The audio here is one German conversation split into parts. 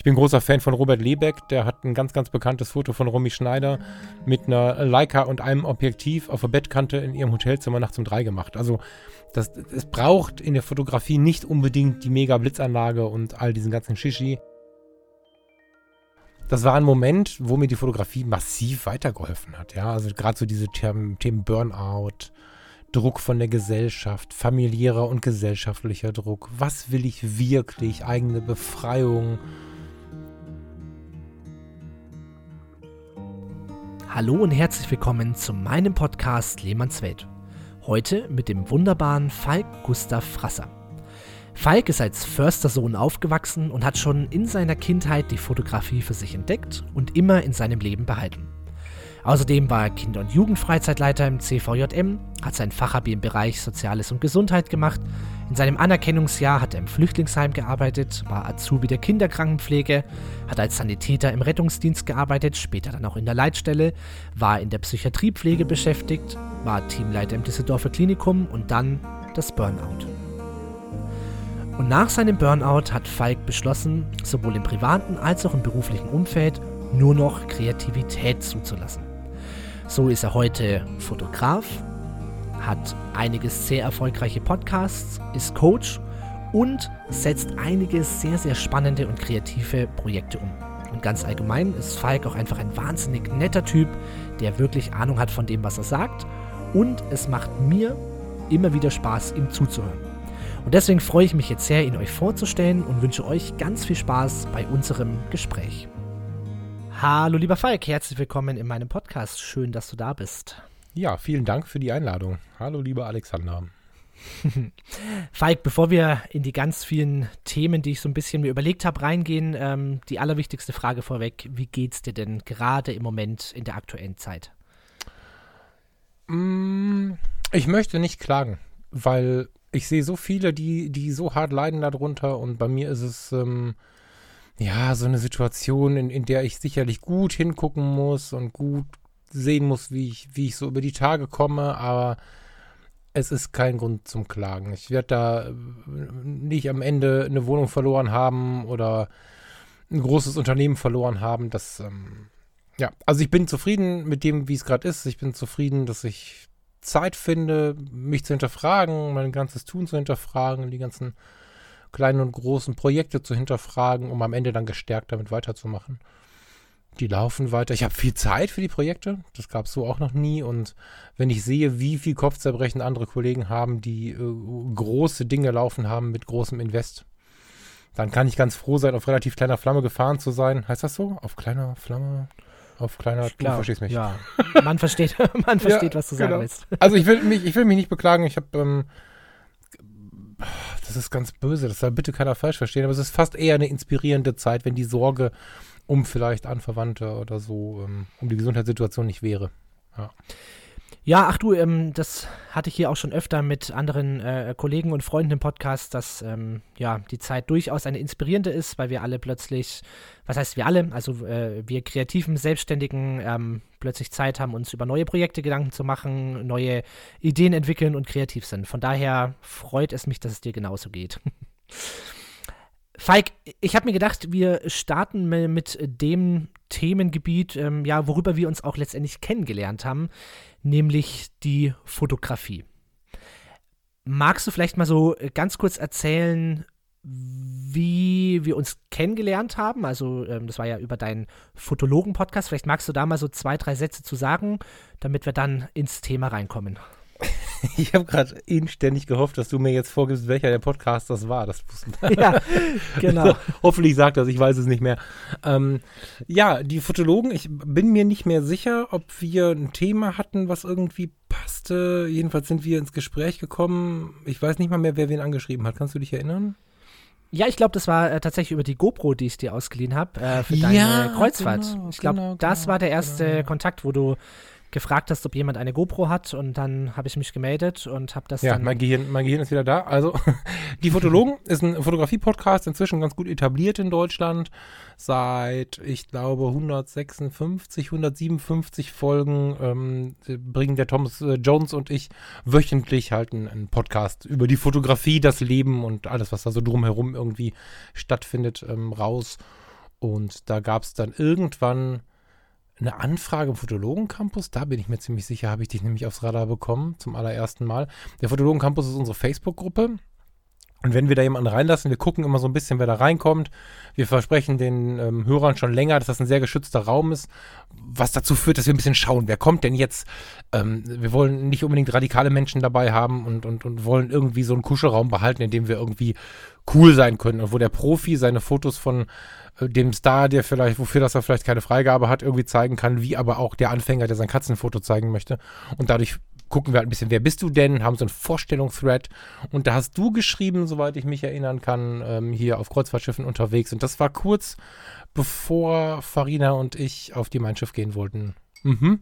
Ich bin großer Fan von Robert Lebeck, der hat ein ganz, ganz bekanntes Foto von Romy Schneider mit einer Leica und einem Objektiv auf der Bettkante in ihrem Hotelzimmer nachts um drei gemacht. Also das, es braucht in der Fotografie nicht unbedingt die mega Blitzanlage und all diesen ganzen Shishi. Das war ein Moment, wo mir die Fotografie massiv weitergeholfen hat. Ja, also gerade so diese Themen, Themen Burnout, Druck von der Gesellschaft, familiärer und gesellschaftlicher Druck. Was will ich wirklich? Eigene Befreiung Hallo und herzlich willkommen zu meinem Podcast Lehmanns Welt. Heute mit dem wunderbaren Falk Gustav Frasser. Falk ist als Förstersohn aufgewachsen und hat schon in seiner Kindheit die Fotografie für sich entdeckt und immer in seinem Leben behalten. Außerdem war er Kinder- und Jugendfreizeitleiter im CVJM, hat sein Fachabi im Bereich Soziales und Gesundheit gemacht. In seinem Anerkennungsjahr hat er im Flüchtlingsheim gearbeitet, war Azubi der Kinderkrankenpflege, hat als Sanitäter im Rettungsdienst gearbeitet, später dann auch in der Leitstelle, war in der Psychiatriepflege beschäftigt, war Teamleiter im Düsseldorfer Klinikum und dann das Burnout. Und nach seinem Burnout hat Falk beschlossen, sowohl im privaten als auch im beruflichen Umfeld nur noch Kreativität zuzulassen. So ist er heute Fotograf, hat einige sehr erfolgreiche Podcasts, ist Coach und setzt einige sehr, sehr spannende und kreative Projekte um. Und ganz allgemein ist Falk auch einfach ein wahnsinnig netter Typ, der wirklich Ahnung hat von dem, was er sagt. Und es macht mir immer wieder Spaß, ihm zuzuhören. Und deswegen freue ich mich jetzt sehr, ihn euch vorzustellen und wünsche euch ganz viel Spaß bei unserem Gespräch. Hallo lieber Falk, herzlich willkommen in meinem Podcast. Schön, dass du da bist. Ja, vielen Dank für die Einladung. Hallo lieber Alexander. Falk, bevor wir in die ganz vielen Themen, die ich so ein bisschen mir überlegt habe, reingehen, ähm, die allerwichtigste Frage vorweg. Wie geht's dir denn gerade im Moment in der aktuellen Zeit? Mm, ich möchte nicht klagen, weil ich sehe so viele, die, die so hart leiden darunter und bei mir ist es ähm, ja, so eine Situation, in, in der ich sicherlich gut hingucken muss und gut sehen muss, wie ich, wie ich so über die Tage komme, aber es ist kein Grund zum Klagen. Ich werde da äh, nicht am Ende eine Wohnung verloren haben oder ein großes Unternehmen verloren haben. Das, ähm, ja, also ich bin zufrieden mit dem, wie es gerade ist. Ich bin zufrieden, dass ich Zeit finde, mich zu hinterfragen, mein ganzes Tun zu hinterfragen, die ganzen kleinen und großen Projekte zu hinterfragen, um am Ende dann gestärkt damit weiterzumachen. Die laufen weiter. Ich habe viel Zeit für die Projekte. Das gab es so auch noch nie. Und wenn ich sehe, wie viel Kopfzerbrechen andere Kollegen haben, die äh, große Dinge laufen haben mit großem Invest, dann kann ich ganz froh sein, auf relativ kleiner Flamme gefahren zu sein. Heißt das so? Auf kleiner Flamme? Auf kleiner, du verstehst mich. Ja, man versteht, man versteht, ja, was du sagen genau. willst. Also ich will mich, ich will mich nicht beklagen. Ich habe ähm, das ist ganz böse, das soll bitte keiner falsch verstehen, aber es ist fast eher eine inspirierende Zeit, wenn die Sorge um vielleicht Anverwandte oder so, ähm, um die Gesundheitssituation nicht wäre. Ja. Ja, ach du, ähm, das hatte ich hier auch schon öfter mit anderen äh, Kollegen und Freunden im Podcast, dass ähm, ja die Zeit durchaus eine inspirierende ist, weil wir alle plötzlich, was heißt wir alle, also äh, wir kreativen Selbstständigen ähm, plötzlich Zeit haben, uns über neue Projekte Gedanken zu machen, neue Ideen entwickeln und kreativ sind. Von daher freut es mich, dass es dir genauso geht. Falk, ich habe mir gedacht, wir starten mit dem Themengebiet, ähm, ja, worüber wir uns auch letztendlich kennengelernt haben, nämlich die Fotografie. Magst du vielleicht mal so ganz kurz erzählen, wie wir uns kennengelernt haben? Also, ähm, das war ja über deinen Fotologen-Podcast. Vielleicht magst du da mal so zwei, drei Sätze zu sagen, damit wir dann ins Thema reinkommen. Ich habe gerade inständig gehofft, dass du mir jetzt vorgibst, welcher der Podcast das war. Das ja, genau. Hoffentlich sagt das, ich weiß es nicht mehr. Ähm, ja, die Fotologen, ich bin mir nicht mehr sicher, ob wir ein Thema hatten, was irgendwie passte. Jedenfalls sind wir ins Gespräch gekommen. Ich weiß nicht mal mehr, wer wen angeschrieben hat. Kannst du dich erinnern? Ja, ich glaube, das war äh, tatsächlich über die GoPro, die ich dir ausgeliehen habe, äh, für deine ja, Kreuzfahrt. Genau, ich glaube, genau, das genau, war der erste genau. Kontakt, wo du gefragt hast, ob jemand eine GoPro hat und dann habe ich mich gemeldet und habe das ja, dann. mein Gehirn, mein Gehirn ist wieder da. Also, die Fotologen ist ein Fotografie-Podcast, inzwischen ganz gut etabliert in Deutschland. Seit, ich glaube, 156, 157 Folgen ähm, bringen der Thomas äh, Jones und ich wöchentlich halt einen, einen, Podcast über die Fotografie, das Leben und alles, was da so drumherum irgendwie stattfindet, ähm, raus. Und da gab es dann irgendwann eine Anfrage im Fotologen-Campus. Da bin ich mir ziemlich sicher, habe ich dich nämlich aufs Radar bekommen, zum allerersten Mal. Der Fotologen-Campus ist unsere Facebook-Gruppe. Und wenn wir da jemanden reinlassen, wir gucken immer so ein bisschen, wer da reinkommt. Wir versprechen den ähm, Hörern schon länger, dass das ein sehr geschützter Raum ist, was dazu führt, dass wir ein bisschen schauen, wer kommt denn jetzt. Ähm, wir wollen nicht unbedingt radikale Menschen dabei haben und, und, und wollen irgendwie so einen Kuschelraum behalten, in dem wir irgendwie cool sein können und wo der Profi seine Fotos von dem Star, der vielleicht, wofür das er vielleicht keine Freigabe hat, irgendwie zeigen kann, wie aber auch der Anfänger, der sein Katzenfoto zeigen möchte. Und dadurch gucken wir halt ein bisschen, wer bist du denn? Haben so einen Vorstellungsthread. Und da hast du geschrieben, soweit ich mich erinnern kann, ähm, hier auf Kreuzfahrtschiffen unterwegs. Und das war kurz bevor Farina und ich auf die Mein Schiff gehen wollten. Mhm.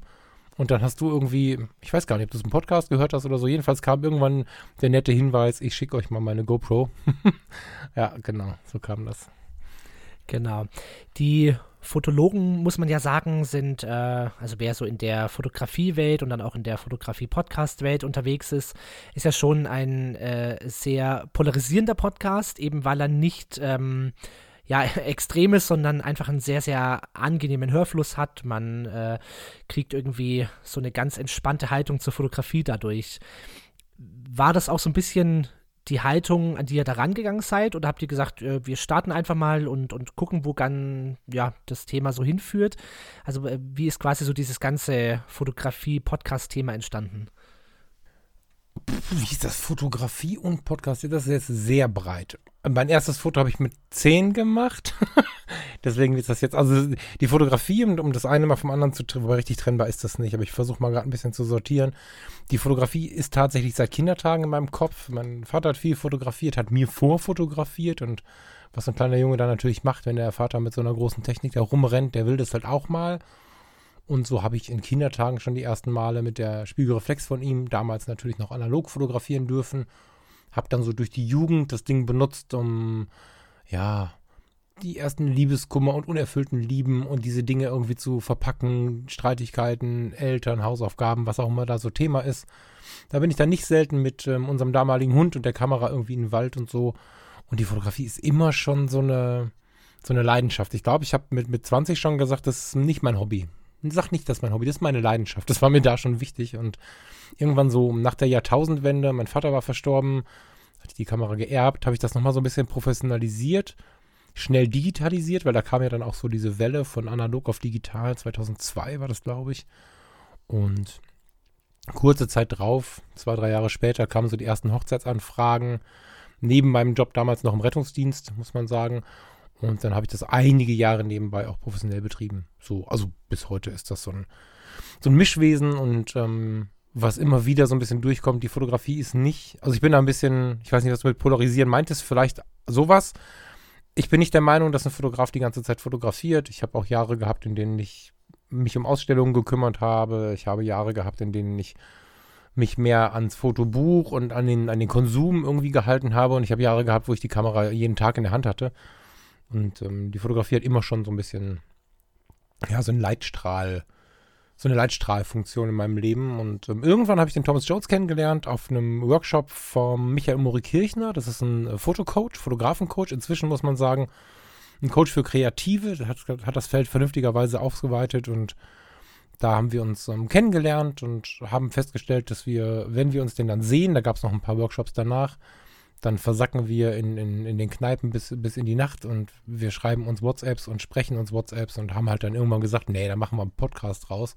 Und dann hast du irgendwie, ich weiß gar nicht, ob du es im Podcast gehört hast oder so, jedenfalls kam irgendwann der nette Hinweis, ich schicke euch mal meine GoPro. ja, genau, so kam das. Genau. Die Fotologen, muss man ja sagen, sind, äh, also wer so in der Fotografiewelt und dann auch in der Fotografie-Podcast-Welt unterwegs ist, ist ja schon ein äh, sehr polarisierender Podcast, eben weil er nicht ähm, ja, extrem ist, sondern einfach einen sehr, sehr angenehmen Hörfluss hat. Man äh, kriegt irgendwie so eine ganz entspannte Haltung zur Fotografie dadurch. War das auch so ein bisschen die Haltung, an die ihr da rangegangen seid? Oder habt ihr gesagt, äh, wir starten einfach mal und, und gucken, wo dann ja, das Thema so hinführt? Also, äh, wie ist quasi so dieses ganze Fotografie-Podcast-Thema entstanden? Wie ist das? Fotografie und Podcast? Das ist jetzt sehr breit. Mein erstes Foto habe ich mit 10 gemacht. Deswegen ist das jetzt, also die Fotografie, um das eine mal vom anderen zu trennen, richtig trennbar ist das nicht, aber ich versuche mal gerade ein bisschen zu sortieren. Die Fotografie ist tatsächlich seit Kindertagen in meinem Kopf. Mein Vater hat viel fotografiert, hat mir vorfotografiert und was ein kleiner Junge da natürlich macht, wenn der Vater mit so einer großen Technik da rumrennt, der will das halt auch mal. Und so habe ich in Kindertagen schon die ersten Male mit der Spiegelreflex von ihm, damals natürlich noch analog fotografieren dürfen. Habe dann so durch die Jugend das Ding benutzt, um ja die ersten Liebeskummer und unerfüllten Lieben und diese Dinge irgendwie zu verpacken, Streitigkeiten, Eltern, Hausaufgaben, was auch immer da so Thema ist. Da bin ich dann nicht selten mit ähm, unserem damaligen Hund und der Kamera irgendwie in den Wald und so. Und die Fotografie ist immer schon so eine, so eine Leidenschaft. Ich glaube, ich habe mit, mit 20 schon gesagt, das ist nicht mein Hobby. Sag nicht, das ist mein Hobby, das ist meine Leidenschaft. Das war mir da schon wichtig. Und irgendwann so nach der Jahrtausendwende, mein Vater war verstorben, hatte ich die Kamera geerbt, habe ich das nochmal so ein bisschen professionalisiert schnell digitalisiert, weil da kam ja dann auch so diese Welle von analog auf digital. 2002 war das, glaube ich. Und kurze Zeit drauf, zwei, drei Jahre später, kamen so die ersten Hochzeitsanfragen. Neben meinem Job damals noch im Rettungsdienst, muss man sagen. Und dann habe ich das einige Jahre nebenbei auch professionell betrieben. So, also bis heute ist das so ein, so ein Mischwesen und ähm, was immer wieder so ein bisschen durchkommt, die Fotografie ist nicht, also ich bin da ein bisschen, ich weiß nicht, was du mit polarisieren meintest, vielleicht sowas, ich bin nicht der Meinung, dass ein Fotograf die ganze Zeit fotografiert. Ich habe auch Jahre gehabt, in denen ich mich um Ausstellungen gekümmert habe. Ich habe Jahre gehabt, in denen ich mich mehr ans Fotobuch und an den, an den Konsum irgendwie gehalten habe. Und ich habe Jahre gehabt, wo ich die Kamera jeden Tag in der Hand hatte. Und ähm, die Fotografie hat immer schon so ein bisschen, ja, so einen Leitstrahl so eine Leitstrahlfunktion in meinem Leben. Und ähm, irgendwann habe ich den Thomas Jones kennengelernt auf einem Workshop vom Michael Mori Kirchner. Das ist ein äh, Fotocoach, Fotografencoach. Inzwischen muss man sagen, ein Coach für Kreative. Der hat, hat das Feld vernünftigerweise ausgeweitet und da haben wir uns ähm, kennengelernt und haben festgestellt, dass wir, wenn wir uns denn dann sehen, da gab es noch ein paar Workshops danach, dann versacken wir in, in, in den Kneipen bis, bis in die Nacht und wir schreiben uns WhatsApps und sprechen uns WhatsApps und haben halt dann irgendwann gesagt, nee, da machen wir einen Podcast raus.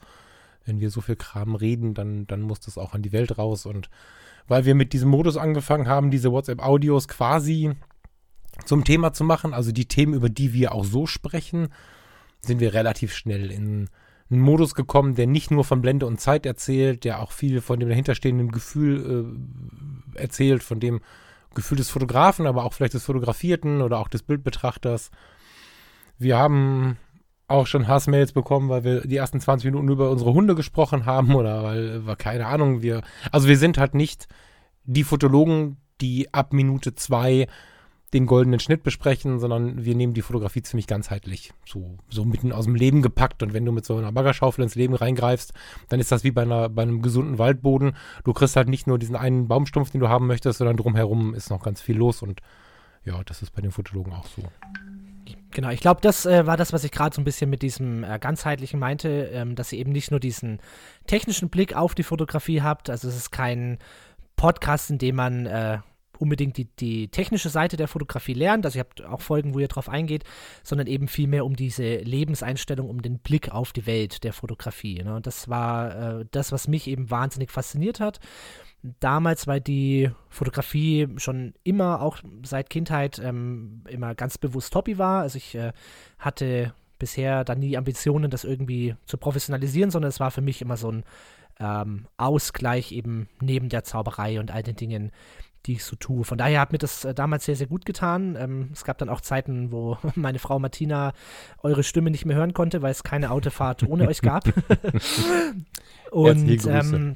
Wenn wir so viel Kram reden, dann, dann muss das auch an die Welt raus. Und weil wir mit diesem Modus angefangen haben, diese WhatsApp-Audios quasi zum Thema zu machen, also die Themen, über die wir auch so sprechen, sind wir relativ schnell in einen Modus gekommen, der nicht nur von Blende und Zeit erzählt, der auch viel von dem dahinterstehenden Gefühl äh, erzählt, von dem, Gefühl des Fotografen, aber auch vielleicht des Fotografierten oder auch des Bildbetrachters. Wir haben auch schon Hassmails bekommen, weil wir die ersten 20 Minuten über unsere Hunde gesprochen haben oder weil, weil keine Ahnung, wir, also wir sind halt nicht die Fotologen, die ab Minute zwei den goldenen Schnitt besprechen, sondern wir nehmen die Fotografie ziemlich ganzheitlich, so, so mitten aus dem Leben gepackt. Und wenn du mit so einer Baggerschaufel ins Leben reingreifst, dann ist das wie bei, einer, bei einem gesunden Waldboden. Du kriegst halt nicht nur diesen einen Baumstumpf, den du haben möchtest, sondern drumherum ist noch ganz viel los. Und ja, das ist bei den Fotologen auch so. Genau, ich glaube, das äh, war das, was ich gerade so ein bisschen mit diesem äh, ganzheitlichen meinte, ähm, dass ihr eben nicht nur diesen technischen Blick auf die Fotografie habt, also es ist kein Podcast, in dem man äh, unbedingt die, die technische Seite der Fotografie lernt, also ihr habt auch Folgen, wo ihr drauf eingeht, sondern eben vielmehr um diese Lebenseinstellung, um den Blick auf die Welt der Fotografie. Ne? Und das war äh, das, was mich eben wahnsinnig fasziniert hat damals, weil die Fotografie schon immer, auch seit Kindheit, ähm, immer ganz bewusst Hobby war. Also ich äh, hatte bisher dann nie Ambitionen, das irgendwie zu professionalisieren, sondern es war für mich immer so ein ähm, Ausgleich eben neben der Zauberei und all den Dingen, die ich so tue. Von daher hat mir das äh, damals sehr, sehr gut getan. Ähm, es gab dann auch Zeiten, wo meine Frau Martina eure Stimme nicht mehr hören konnte, weil es keine Autofahrt ohne euch gab. Und ähm,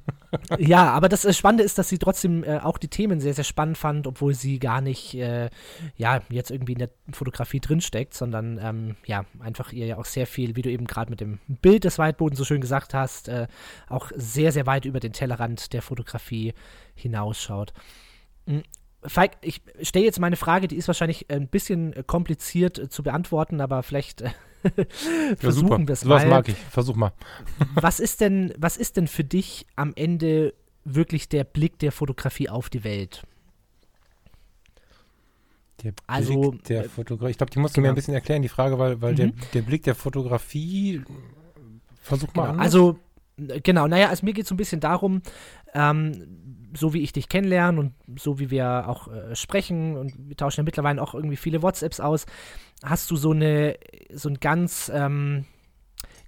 ja, aber das Spannende ist, dass sie trotzdem äh, auch die Themen sehr, sehr spannend fand, obwohl sie gar nicht, äh, ja, jetzt irgendwie in der Fotografie drinsteckt, sondern ähm, ja, einfach ihr ja auch sehr viel, wie du eben gerade mit dem Bild des Waldbodens so schön gesagt hast, äh, auch sehr, sehr weit über den Tellerrand der Fotografie hinausschaut. Hm, Falk, ich stelle jetzt meine Frage, die ist wahrscheinlich ein bisschen kompliziert äh, zu beantworten, aber vielleicht äh, versuchen ja, wir es mal. Was mag ich? Versuch mal. was ist denn, was ist denn für dich am Ende wirklich der Blick der Fotografie auf die Welt? Der Blick also, der äh, Fotografie. Ich glaube, die musst du genau. mir ein bisschen erklären, die Frage, weil, weil mhm. der, der Blick der Fotografie. Versuch mal genau. Also, genau, naja, also mir geht es so ein bisschen darum, ähm, so wie ich dich kennenlerne und so wie wir auch äh, sprechen und wir tauschen ja mittlerweile auch irgendwie viele WhatsApps aus, hast du so eine, so einen ganz, ähm,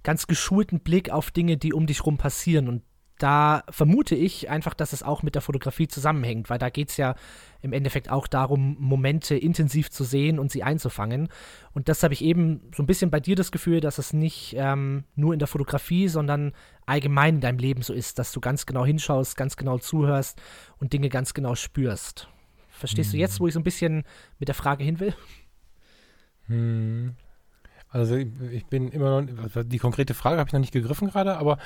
ganz geschulten Blick auf Dinge, die um dich rum passieren. Und da vermute ich einfach, dass es auch mit der Fotografie zusammenhängt, weil da geht es ja im Endeffekt auch darum, Momente intensiv zu sehen und sie einzufangen. Und das habe ich eben so ein bisschen bei dir das Gefühl, dass es nicht ähm, nur in der Fotografie, sondern allgemein in deinem Leben so ist, dass du ganz genau hinschaust, ganz genau zuhörst und Dinge ganz genau spürst. Verstehst mhm. du jetzt, wo ich so ein bisschen mit der Frage hin will? Hm. Also ich, ich, bin immer noch, die konkrete Frage habe ich noch nicht gegriffen gerade, aber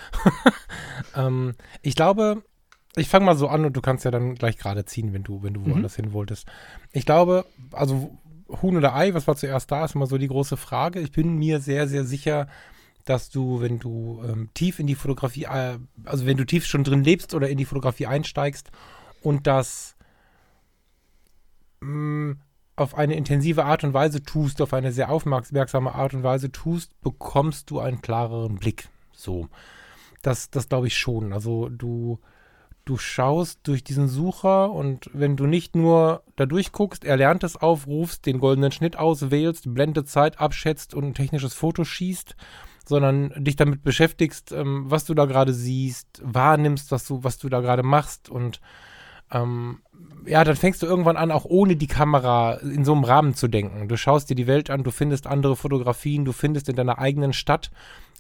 ähm, ich glaube, ich fange mal so an und du kannst ja dann gleich gerade ziehen, wenn du, wenn du mhm. woanders hin wolltest. Ich glaube, also Huhn oder Ei, was war zuerst da, ist immer so die große Frage. Ich bin mir sehr, sehr sicher, dass du, wenn du ähm, tief in die Fotografie, äh, also wenn du tief schon drin lebst oder in die Fotografie einsteigst und das mh, mm, auf eine intensive Art und Weise tust, auf eine sehr aufmerksame Art und Weise tust, bekommst du einen klareren Blick. So. Das, das glaube ich schon. Also du, du schaust durch diesen Sucher und wenn du nicht nur da durchguckst, erlernt es aufrufst, den goldenen Schnitt auswählst, Blendezeit abschätzt und ein technisches Foto schießt, sondern dich damit beschäftigst, ähm, was du da gerade siehst, wahrnimmst, was du, was du da gerade machst und ähm, ja, dann fängst du irgendwann an, auch ohne die Kamera in so einem Rahmen zu denken. Du schaust dir die Welt an, du findest andere Fotografien, du findest in deiner eigenen Stadt,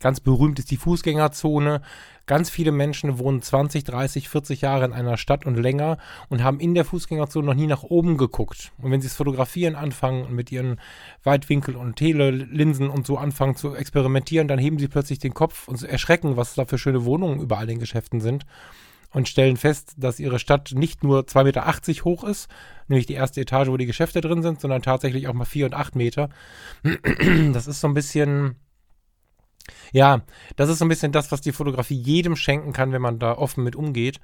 ganz berühmt ist die Fußgängerzone. Ganz viele Menschen wohnen 20, 30, 40 Jahre in einer Stadt und länger und haben in der Fußgängerzone noch nie nach oben geguckt. Und wenn sie es fotografieren anfangen und mit ihren Weitwinkel- und Telelinsen und so anfangen zu experimentieren, dann heben sie plötzlich den Kopf und erschrecken, was da für schöne Wohnungen überall in den Geschäften sind und stellen fest, dass ihre Stadt nicht nur 2,80 Meter hoch ist, nämlich die erste Etage, wo die Geschäfte drin sind, sondern tatsächlich auch mal 4 und 8 Meter. Das ist so ein bisschen, ja, das ist so ein bisschen das, was die Fotografie jedem schenken kann, wenn man da offen mit umgeht.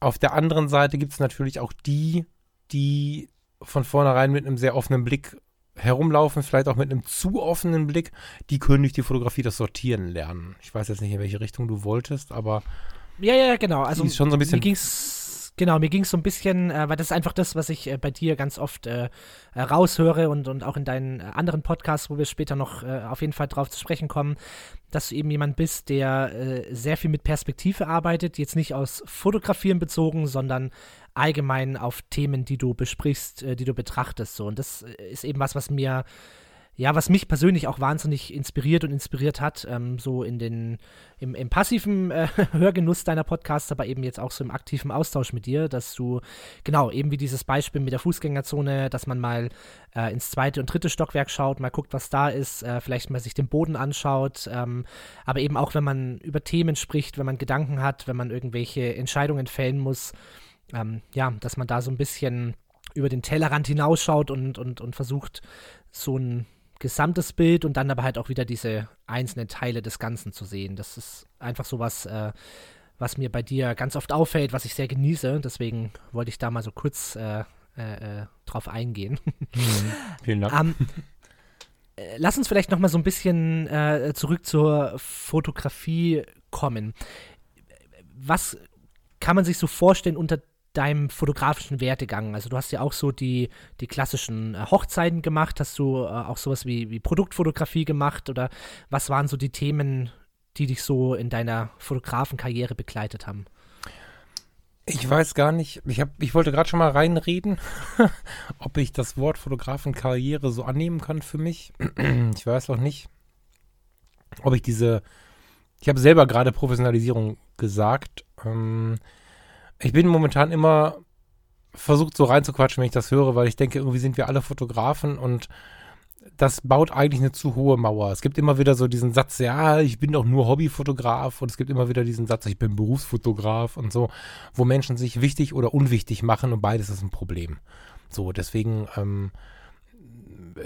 Auf der anderen Seite gibt es natürlich auch die, die von vornherein mit einem sehr offenen Blick herumlaufen, vielleicht auch mit einem zu offenen Blick, die können durch die Fotografie das Sortieren lernen. Ich weiß jetzt nicht, in welche Richtung du wolltest, aber ja, ja, genau. Also ist schon so ein bisschen. Mir ging's, genau, mir ging es so ein bisschen, äh, weil das ist einfach das, was ich äh, bei dir ganz oft äh, äh raushöre und, und auch in deinen äh, anderen Podcasts, wo wir später noch äh, auf jeden Fall drauf zu sprechen kommen, dass du eben jemand bist, der sehr viel mit Perspektive arbeitet, jetzt nicht aus Fotografieren bezogen, sondern allgemein auf Themen, die du besprichst, die du betrachtest. So. Und das ist eben was, was mir ja, was mich persönlich auch wahnsinnig inspiriert und inspiriert hat, ähm, so in den, im, im passiven äh, Hörgenuss deiner Podcasts, aber eben jetzt auch so im aktiven Austausch mit dir, dass du, genau, eben wie dieses Beispiel mit der Fußgängerzone, dass man mal äh, ins zweite und dritte Stockwerk schaut, mal guckt, was da ist, äh, vielleicht mal sich den Boden anschaut, ähm, aber eben auch, wenn man über Themen spricht, wenn man Gedanken hat, wenn man irgendwelche Entscheidungen fällen muss, ähm, ja, dass man da so ein bisschen über den Tellerrand hinausschaut und, und, und versucht, so ein gesamtes Bild und dann aber halt auch wieder diese einzelnen Teile des Ganzen zu sehen. Das ist einfach so was, äh, was mir bei dir ganz oft auffällt, was ich sehr genieße. Deswegen wollte ich da mal so kurz äh, äh, äh drauf eingehen. Mhm. Vielen Dank. Um, äh, lass uns vielleicht noch mal so ein bisschen äh, zurück zur Fotografie kommen. Was kann man sich so vorstellen unter deinem fotografischen Werdegang? Also du hast ja auch so die, die klassischen äh, Hochzeiten gemacht, hast du äh, auch sowas wie, wie Produktfotografie gemacht oder was waren so die Themen, die dich so in deiner Fotografenkarriere begleitet haben? Ich weiß gar nicht, ich, hab, ich wollte gerade schon mal reinreden, ob ich das Wort Fotografenkarriere so annehmen kann für mich. ich weiß auch nicht, ob ich diese, ich habe selber gerade Professionalisierung gesagt. Ähm, ich bin momentan immer versucht so reinzuquatschen, wenn ich das höre, weil ich denke, irgendwie sind wir alle Fotografen und das baut eigentlich eine zu hohe Mauer. Es gibt immer wieder so diesen Satz, ja, ich bin doch nur Hobbyfotograf und es gibt immer wieder diesen Satz, ich bin Berufsfotograf und so, wo Menschen sich wichtig oder unwichtig machen und beides ist ein Problem. So, deswegen ähm,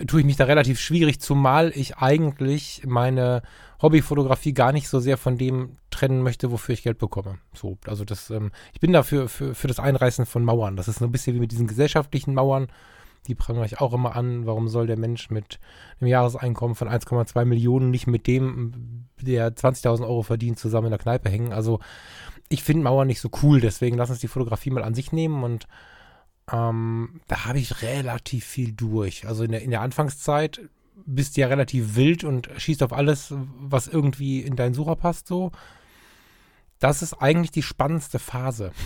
tue ich mich da relativ schwierig, zumal ich eigentlich meine Hobbyfotografie gar nicht so sehr von dem trennen möchte, wofür ich Geld bekomme. So, also das, ähm, ich bin dafür für, für das Einreißen von Mauern. Das ist so ein bisschen wie mit diesen gesellschaftlichen Mauern. Die prangere ich auch immer an. Warum soll der Mensch mit einem Jahreseinkommen von 1,2 Millionen nicht mit dem, der 20.000 Euro verdient, zusammen in der Kneipe hängen? Also ich finde Mauern nicht so cool. Deswegen lass uns die Fotografie mal an sich nehmen und ähm, da habe ich relativ viel durch. Also in der, in der Anfangszeit bist ja relativ wild und schießt auf alles, was irgendwie in deinen Sucher passt, so. Das ist eigentlich die spannendste Phase.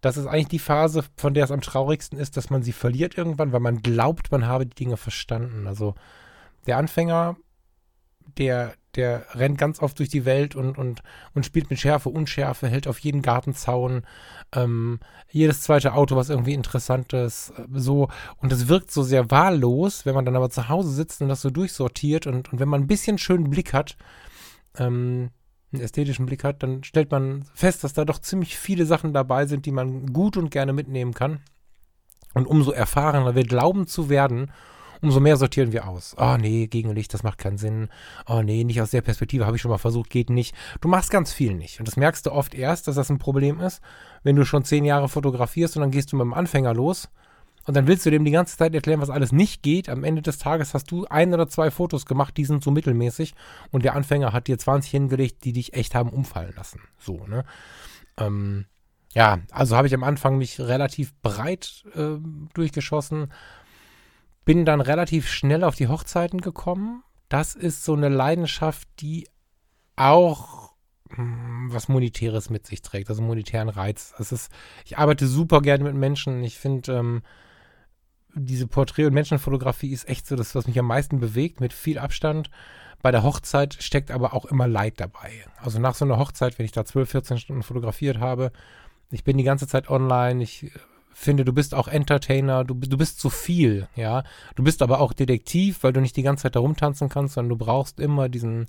Das ist eigentlich die Phase, von der es am traurigsten ist, dass man sie verliert irgendwann, weil man glaubt, man habe die Dinge verstanden. Also der Anfänger, der, der rennt ganz oft durch die Welt und, und, und spielt mit Schärfe, Unschärfe, hält auf jeden Gartenzaun, ähm, jedes zweite Auto, was irgendwie interessant ist, äh, so. Und es wirkt so sehr wahllos, wenn man dann aber zu Hause sitzt und das so durchsortiert und, und wenn man ein bisschen schönen Blick hat, ähm, einen ästhetischen Blick hat, dann stellt man fest, dass da doch ziemlich viele Sachen dabei sind, die man gut und gerne mitnehmen kann. Und umso erfahrener wir glauben zu werden, umso mehr sortieren wir aus. Oh nee, Gegenlicht, das macht keinen Sinn. Oh nee, nicht aus der Perspektive, habe ich schon mal versucht, geht nicht. Du machst ganz viel nicht. Und das merkst du oft erst, dass das ein Problem ist, wenn du schon zehn Jahre fotografierst und dann gehst du mit dem Anfänger los und dann willst du dem die ganze Zeit erklären, was alles nicht geht. Am Ende des Tages hast du ein oder zwei Fotos gemacht, die sind so mittelmäßig und der Anfänger hat dir 20 hingelegt, die dich echt haben umfallen lassen. So, ne? Ähm, ja, also habe ich am Anfang mich relativ breit äh, durchgeschossen, bin dann relativ schnell auf die Hochzeiten gekommen. Das ist so eine Leidenschaft, die auch hm, was Monetäres mit sich trägt, also monetären Reiz. Das ist, ich arbeite super gerne mit Menschen. Ich finde, ähm, diese Porträt- und Menschenfotografie ist echt so das, was mich am meisten bewegt, mit viel Abstand. Bei der Hochzeit steckt aber auch immer Leid dabei. Also nach so einer Hochzeit, wenn ich da 12, 14 Stunden fotografiert habe, ich bin die ganze Zeit online, ich finde, du bist auch Entertainer, du, du bist zu viel, ja. Du bist aber auch Detektiv, weil du nicht die ganze Zeit da rumtanzen kannst, sondern du brauchst immer diesen,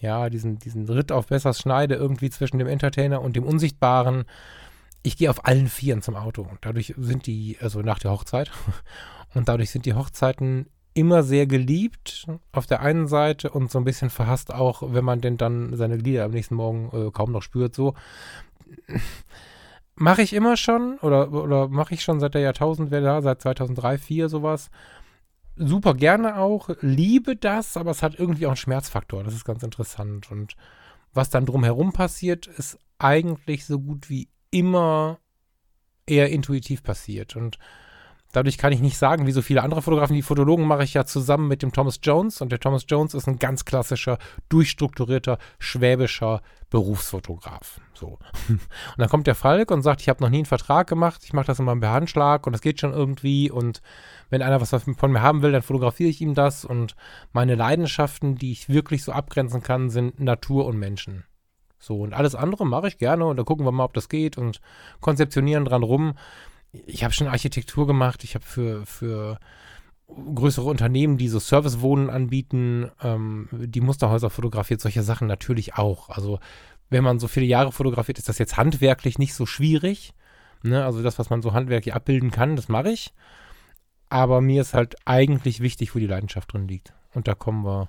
ja, diesen, diesen Ritt auf Bessers Schneide irgendwie zwischen dem Entertainer und dem Unsichtbaren ich gehe auf allen Vieren zum Auto. Und dadurch sind die, also nach der Hochzeit, und dadurch sind die Hochzeiten immer sehr geliebt auf der einen Seite und so ein bisschen verhasst auch, wenn man denn dann seine Glieder am nächsten Morgen äh, kaum noch spürt, so. Mache ich immer schon oder, oder mache ich schon seit der Jahrtausendwelle, seit 2003, 2004 sowas. Super gerne auch, liebe das, aber es hat irgendwie auch einen Schmerzfaktor. Das ist ganz interessant. Und was dann drumherum passiert, ist eigentlich so gut wie immer eher intuitiv passiert. Und dadurch kann ich nicht sagen, wie so viele andere Fotografen. Die Fotologen mache ich ja zusammen mit dem Thomas Jones. Und der Thomas Jones ist ein ganz klassischer, durchstrukturierter, schwäbischer Berufsfotograf. So. Und dann kommt der Falk und sagt, ich habe noch nie einen Vertrag gemacht, ich mache das immer per Handschlag und das geht schon irgendwie. Und wenn einer was von mir haben will, dann fotografiere ich ihm das. Und meine Leidenschaften, die ich wirklich so abgrenzen kann, sind Natur und Menschen. So, und alles andere mache ich gerne und da gucken wir mal, ob das geht und konzeptionieren dran rum. Ich habe schon Architektur gemacht, ich habe für, für größere Unternehmen, die so Servicewohnen anbieten, ähm, die Musterhäuser fotografiert, solche Sachen natürlich auch. Also wenn man so viele Jahre fotografiert, ist das jetzt handwerklich nicht so schwierig. Ne? Also das, was man so handwerklich abbilden kann, das mache ich. Aber mir ist halt eigentlich wichtig, wo die Leidenschaft drin liegt. Und da kommen wir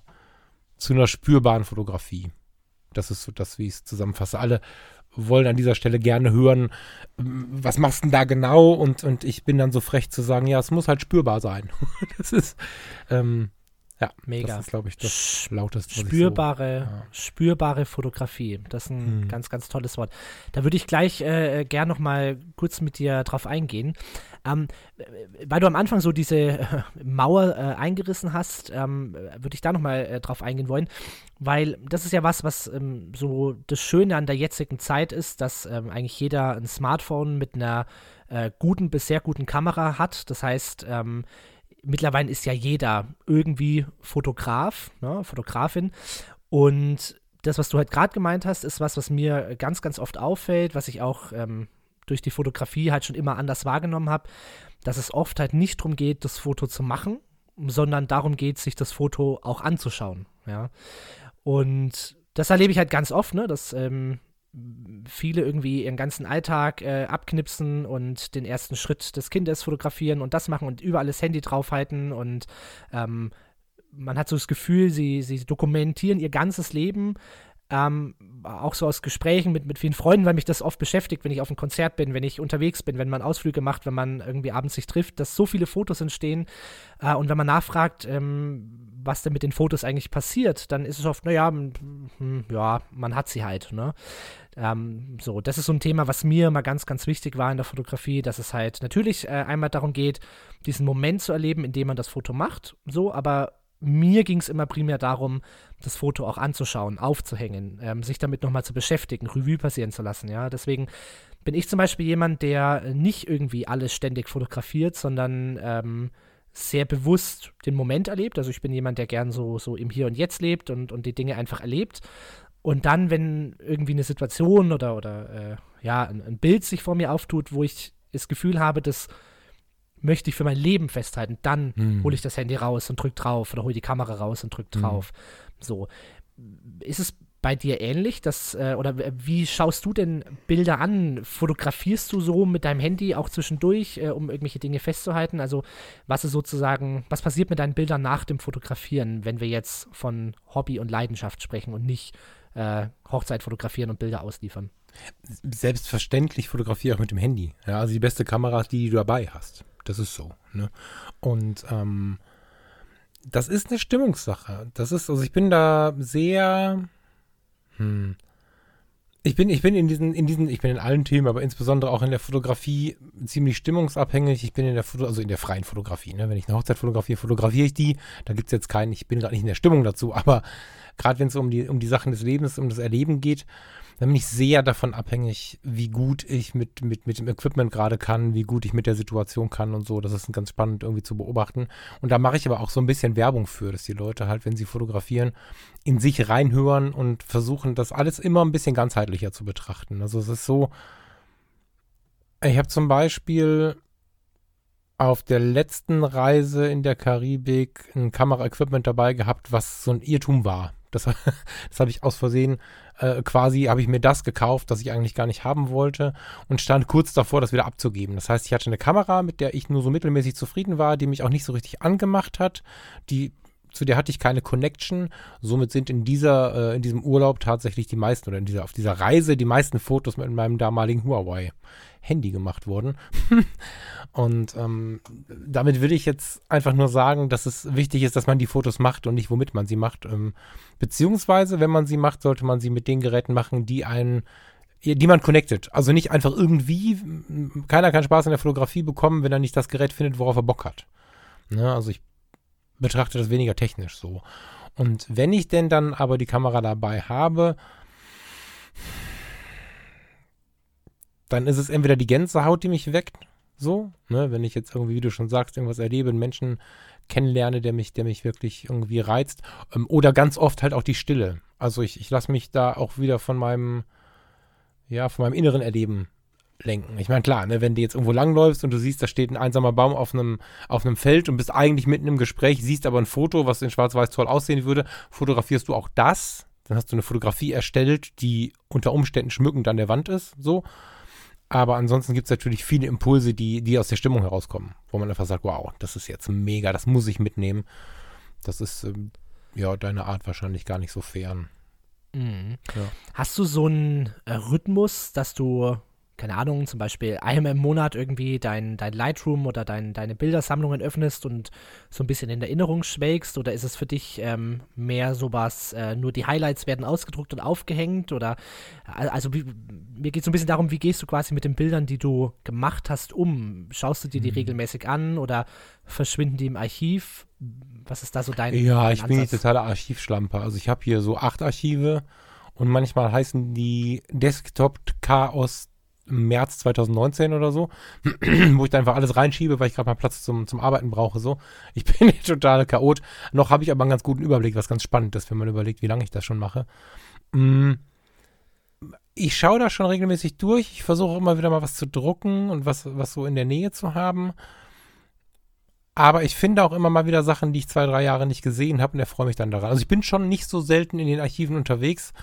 zu einer spürbaren Fotografie. Das ist so das, wie ich es zusammenfasse. Alle wollen an dieser Stelle gerne hören, was machst du denn da genau? Und, und ich bin dann so frech zu sagen, ja, es muss halt spürbar sein. das ist, ähm, ja, mega. Das ist, glaube ich, das lauteste. Spürbare, so, ja. spürbare Fotografie. Das ist ein hm. ganz, ganz tolles Wort. Da würde ich gleich äh, gern noch mal kurz mit dir drauf eingehen. Ähm, weil du am Anfang so diese äh, Mauer äh, eingerissen hast, ähm, würde ich da noch mal äh, drauf eingehen wollen, weil das ist ja was, was ähm, so das Schöne an der jetzigen Zeit ist, dass ähm, eigentlich jeder ein Smartphone mit einer äh, guten bis sehr guten Kamera hat. Das heißt, ähm, mittlerweile ist ja jeder irgendwie Fotograf, ne, Fotografin. Und das, was du halt gerade gemeint hast, ist was, was mir ganz, ganz oft auffällt, was ich auch ähm, durch die Fotografie halt schon immer anders wahrgenommen habe, dass es oft halt nicht darum geht, das Foto zu machen, sondern darum geht, sich das Foto auch anzuschauen. Ja. Und das erlebe ich halt ganz oft, ne, dass ähm, viele irgendwie ihren ganzen Alltag äh, abknipsen und den ersten Schritt des Kindes fotografieren und das machen und überall das Handy draufhalten und ähm, man hat so das Gefühl, sie, sie dokumentieren ihr ganzes Leben, ähm, auch so aus Gesprächen mit, mit vielen Freunden, weil mich das oft beschäftigt, wenn ich auf einem Konzert bin, wenn ich unterwegs bin, wenn man Ausflüge macht, wenn man irgendwie abends sich trifft, dass so viele Fotos entstehen. Äh, und wenn man nachfragt, ähm, was denn mit den Fotos eigentlich passiert, dann ist es oft, naja, hm, ja, man hat sie halt, ne? Ähm, so, das ist so ein Thema, was mir mal ganz, ganz wichtig war in der Fotografie, dass es halt natürlich äh, einmal darum geht, diesen Moment zu erleben, in dem man das Foto macht, so, aber mir ging es immer primär darum, das Foto auch anzuschauen, aufzuhängen, ähm, sich damit nochmal zu beschäftigen, Revue passieren zu lassen, ja. Deswegen bin ich zum Beispiel jemand, der nicht irgendwie alles ständig fotografiert, sondern ähm, sehr bewusst den Moment erlebt. Also ich bin jemand, der gern so, so im Hier und Jetzt lebt und, und die Dinge einfach erlebt. Und dann, wenn irgendwie eine Situation oder, oder äh, ja, ein, ein, Bild sich vor mir auftut, wo ich das Gefühl habe, das möchte ich für mein Leben festhalten, dann hm. hole ich das Handy raus und drücke drauf oder hole die Kamera raus und drücke hm. drauf. Hm. So. Ist es bei dir ähnlich? Dass, äh, oder wie schaust du denn Bilder an? Fotografierst du so mit deinem Handy auch zwischendurch, äh, um irgendwelche Dinge festzuhalten? Also was ist sozusagen, was passiert mit deinen Bildern nach dem Fotografieren, wenn wir jetzt von Hobby und Leidenschaft sprechen und nicht äh, Hochzeit fotografieren und Bilder ausliefern? Selbstverständlich fotografiere ich auch mit dem Handy. Ja, also die beste Kamera ist die, die du dabei hast. Das ist so. Ne? Und ähm, das ist eine Stimmungssache. Das ist, also ich bin da sehr, hm. Ich bin, ich bin in diesen, in diesen, ich bin in allen Themen, aber insbesondere auch in der Fotografie ziemlich stimmungsabhängig. Ich bin in der Foto, also in der freien Fotografie, ne? Wenn ich eine Hochzeit fotografiere, fotografiere ich die. Da gibt es jetzt keinen, ich bin gerade nicht in der Stimmung dazu, aber gerade wenn es um die, um die Sachen des Lebens, um das Erleben geht, dann bin ich sehr davon abhängig, wie gut ich mit, mit, mit dem Equipment gerade kann, wie gut ich mit der Situation kann und so. Das ist ganz spannend irgendwie zu beobachten. Und da mache ich aber auch so ein bisschen Werbung für, dass die Leute halt, wenn sie fotografieren, in sich reinhören und versuchen, das alles immer ein bisschen ganzheitlicher zu betrachten. Also es ist so, ich habe zum Beispiel auf der letzten Reise in der Karibik ein Kameraequipment dabei gehabt, was so ein Irrtum war. Das, das habe ich aus Versehen äh, quasi, habe ich mir das gekauft, das ich eigentlich gar nicht haben wollte und stand kurz davor, das wieder abzugeben. Das heißt, ich hatte eine Kamera, mit der ich nur so mittelmäßig zufrieden war, die mich auch nicht so richtig angemacht hat, die zu der hatte ich keine Connection. Somit sind in dieser, äh, in diesem Urlaub tatsächlich die meisten oder in dieser, auf dieser Reise die meisten Fotos mit meinem damaligen Huawei Handy gemacht worden. und ähm, damit würde ich jetzt einfach nur sagen, dass es wichtig ist, dass man die Fotos macht und nicht womit man sie macht. Ähm, beziehungsweise, wenn man sie macht, sollte man sie mit den Geräten machen, die einen die man connected. Also nicht einfach irgendwie, keiner kann Spaß an der Fotografie bekommen, wenn er nicht das Gerät findet, worauf er Bock hat. Ne? Also ich betrachte das weniger technisch so. Und wenn ich denn dann aber die Kamera dabei habe, dann ist es entweder die Gänsehaut, die mich weckt, so, ne, wenn ich jetzt irgendwie, wie du schon sagst, irgendwas erlebe, einen Menschen kennenlerne, der mich, der mich wirklich irgendwie reizt, ähm, oder ganz oft halt auch die Stille. Also ich, ich lasse mich da auch wieder von meinem, ja, von meinem inneren Erleben lenken. Ich meine, klar, ne, wenn du jetzt irgendwo langläufst und du siehst, da steht ein einsamer Baum auf einem, auf einem Feld und bist eigentlich mitten im Gespräch, siehst aber ein Foto, was in Schwarz-Weiß toll aussehen würde, fotografierst du auch das. Dann hast du eine Fotografie erstellt, die unter Umständen schmückend an der Wand ist, so. Aber ansonsten gibt es natürlich viele Impulse, die, die aus der Stimmung herauskommen, wo man einfach sagt, wow, das ist jetzt mega, das muss ich mitnehmen. Das ist ähm, ja deine Art wahrscheinlich gar nicht so fern. Mhm. Ja. Hast du so einen äh, Rhythmus, dass du keine Ahnung, zum Beispiel einmal im Monat irgendwie dein, dein Lightroom oder dein, deine Bildersammlungen öffnest und so ein bisschen in Erinnerung schwelgst? Oder ist es für dich ähm, mehr sowas, äh, nur die Highlights werden ausgedruckt und aufgehängt? Oder also wie, mir geht es so ein bisschen darum, wie gehst du quasi mit den Bildern, die du gemacht hast, um? Schaust du dir die mhm. regelmäßig an oder verschwinden die im Archiv? Was ist da so dein Ja, dein ich Ansatz? bin die totale Archivschlampe. Also ich habe hier so acht Archive und manchmal heißen die Desktop Chaos März 2019 oder so, wo ich da einfach alles reinschiebe, weil ich gerade mal Platz zum, zum Arbeiten brauche. So. Ich bin hier total chaot. Noch habe ich aber einen ganz guten Überblick, was ganz spannend ist, wenn man überlegt, wie lange ich das schon mache. Mm. Ich schaue da schon regelmäßig durch. Ich versuche immer wieder mal was zu drucken und was, was so in der Nähe zu haben. Aber ich finde auch immer mal wieder Sachen, die ich zwei, drei Jahre nicht gesehen habe und erfreue mich dann daran. Also ich bin schon nicht so selten in den Archiven unterwegs.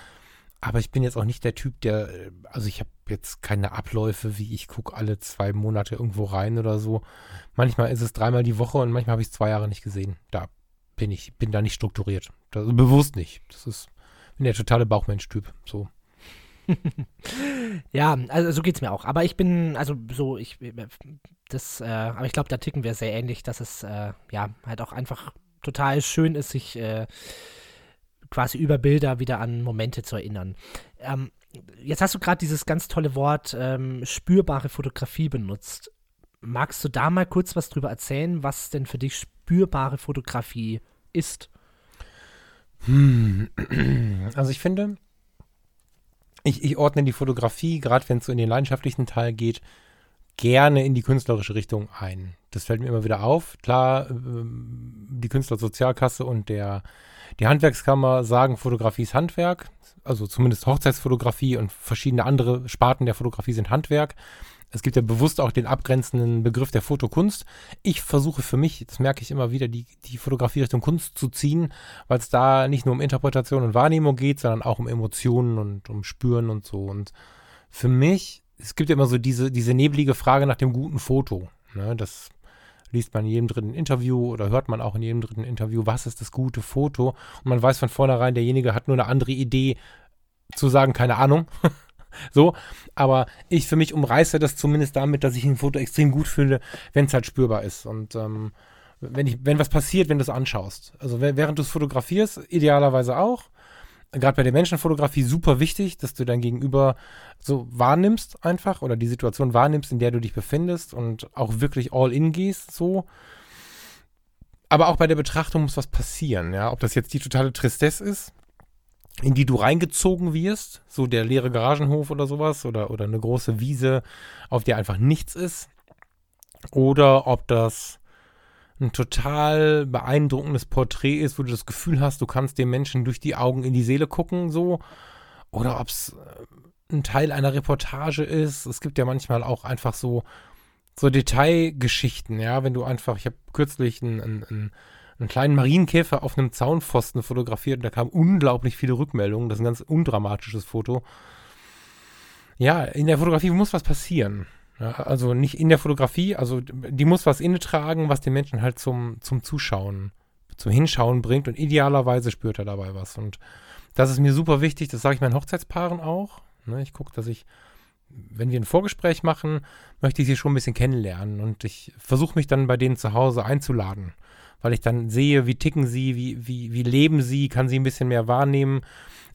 Aber ich bin jetzt auch nicht der Typ, der, äh, also ich habe jetzt keine Abläufe, wie ich gucke alle zwei Monate irgendwo rein oder so. Manchmal ist es dreimal die Woche und manchmal habe ich es zwei Jahre nicht gesehen. Da bin ich, bin da nicht strukturiert. Das, bewusst nicht. Das ist, bin der totale Bauchmensch-Typ. So. ja, also so geht es mir auch. Aber ich bin, also so, ich, das, äh, aber ich glaube, da ticken wir sehr ähnlich, dass es, äh, ja, halt auch einfach total schön ist, sich, äh, quasi über Bilder wieder an Momente zu erinnern. Ähm, jetzt hast du gerade dieses ganz tolle Wort ähm, spürbare Fotografie benutzt. Magst du da mal kurz was drüber erzählen, was denn für dich spürbare Fotografie ist? Hm. Also ich finde, ich, ich ordne die Fotografie, gerade wenn es so in den leidenschaftlichen Teil geht, gerne in die künstlerische Richtung ein. Das fällt mir immer wieder auf. Klar, ähm, die Künstlersozialkasse und der die Handwerkskammer sagen, Fotografie ist Handwerk, also zumindest Hochzeitsfotografie und verschiedene andere Sparten der Fotografie sind Handwerk. Es gibt ja bewusst auch den abgrenzenden Begriff der Fotokunst. Ich versuche für mich, das merke ich immer wieder, die, die Fotografie Richtung Kunst zu ziehen, weil es da nicht nur um Interpretation und Wahrnehmung geht, sondern auch um Emotionen und um Spüren und so. Und für mich, es gibt ja immer so diese, diese neblige Frage nach dem guten Foto. Ne, das liest man in jedem dritten Interview oder hört man auch in jedem dritten Interview, was ist das gute Foto. Und man weiß von vornherein, derjenige hat nur eine andere Idee zu sagen, keine Ahnung. so, aber ich für mich umreiße das zumindest damit, dass ich ein Foto extrem gut finde, wenn es halt spürbar ist. Und ähm, wenn, ich, wenn was passiert, wenn du es anschaust. Also während du es fotografierst, idealerweise auch gerade bei der Menschenfotografie super wichtig, dass du dein Gegenüber so wahrnimmst einfach oder die Situation wahrnimmst, in der du dich befindest und auch wirklich all in gehst so. Aber auch bei der Betrachtung muss was passieren, ja. Ob das jetzt die totale Tristesse ist, in die du reingezogen wirst, so der leere Garagenhof oder sowas oder, oder eine große Wiese, auf der einfach nichts ist. Oder ob das ein total beeindruckendes Porträt ist, wo du das Gefühl hast, du kannst dem Menschen durch die Augen in die Seele gucken, so. Oder ob es äh, ein Teil einer Reportage ist. Es gibt ja manchmal auch einfach so, so Detailgeschichten, ja, wenn du einfach, ich habe kürzlich einen, einen, einen kleinen Marienkäfer auf einem Zaunpfosten fotografiert und da kamen unglaublich viele Rückmeldungen. Das ist ein ganz undramatisches Foto. Ja, in der Fotografie muss was passieren. Also nicht in der Fotografie, also die muss was inne tragen, was den Menschen halt zum, zum Zuschauen, zum Hinschauen bringt und idealerweise spürt er dabei was. Und das ist mir super wichtig, das sage ich meinen Hochzeitspaaren auch. Ne, ich gucke, dass ich, wenn wir ein Vorgespräch machen, möchte ich sie schon ein bisschen kennenlernen und ich versuche mich dann bei denen zu Hause einzuladen, weil ich dann sehe, wie ticken sie, wie, wie, wie leben sie, kann sie ein bisschen mehr wahrnehmen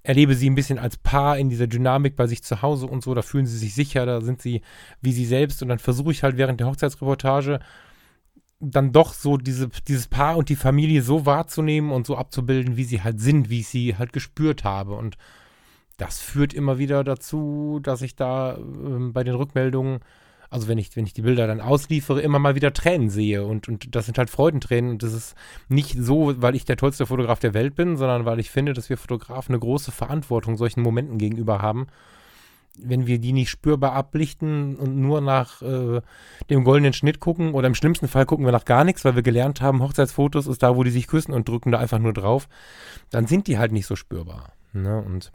erlebe sie ein bisschen als Paar in dieser Dynamik bei sich zu Hause und so. Da fühlen sie sich sicher, da sind sie wie sie selbst. Und dann versuche ich halt während der Hochzeitsreportage dann doch so diese, dieses Paar und die Familie so wahrzunehmen und so abzubilden, wie sie halt sind, wie ich sie halt gespürt habe. Und das führt immer wieder dazu, dass ich da äh, bei den Rückmeldungen also wenn ich, wenn ich die Bilder dann ausliefere, immer mal wieder Tränen sehe. Und, und das sind halt Freudentränen. Und das ist nicht so, weil ich der tollste Fotograf der Welt bin, sondern weil ich finde, dass wir Fotografen eine große Verantwortung solchen Momenten gegenüber haben. Wenn wir die nicht spürbar ablichten und nur nach äh, dem goldenen Schnitt gucken, oder im schlimmsten Fall gucken wir nach gar nichts, weil wir gelernt haben, Hochzeitsfotos ist da, wo die sich küssen und drücken da einfach nur drauf, dann sind die halt nicht so spürbar. Ne? Und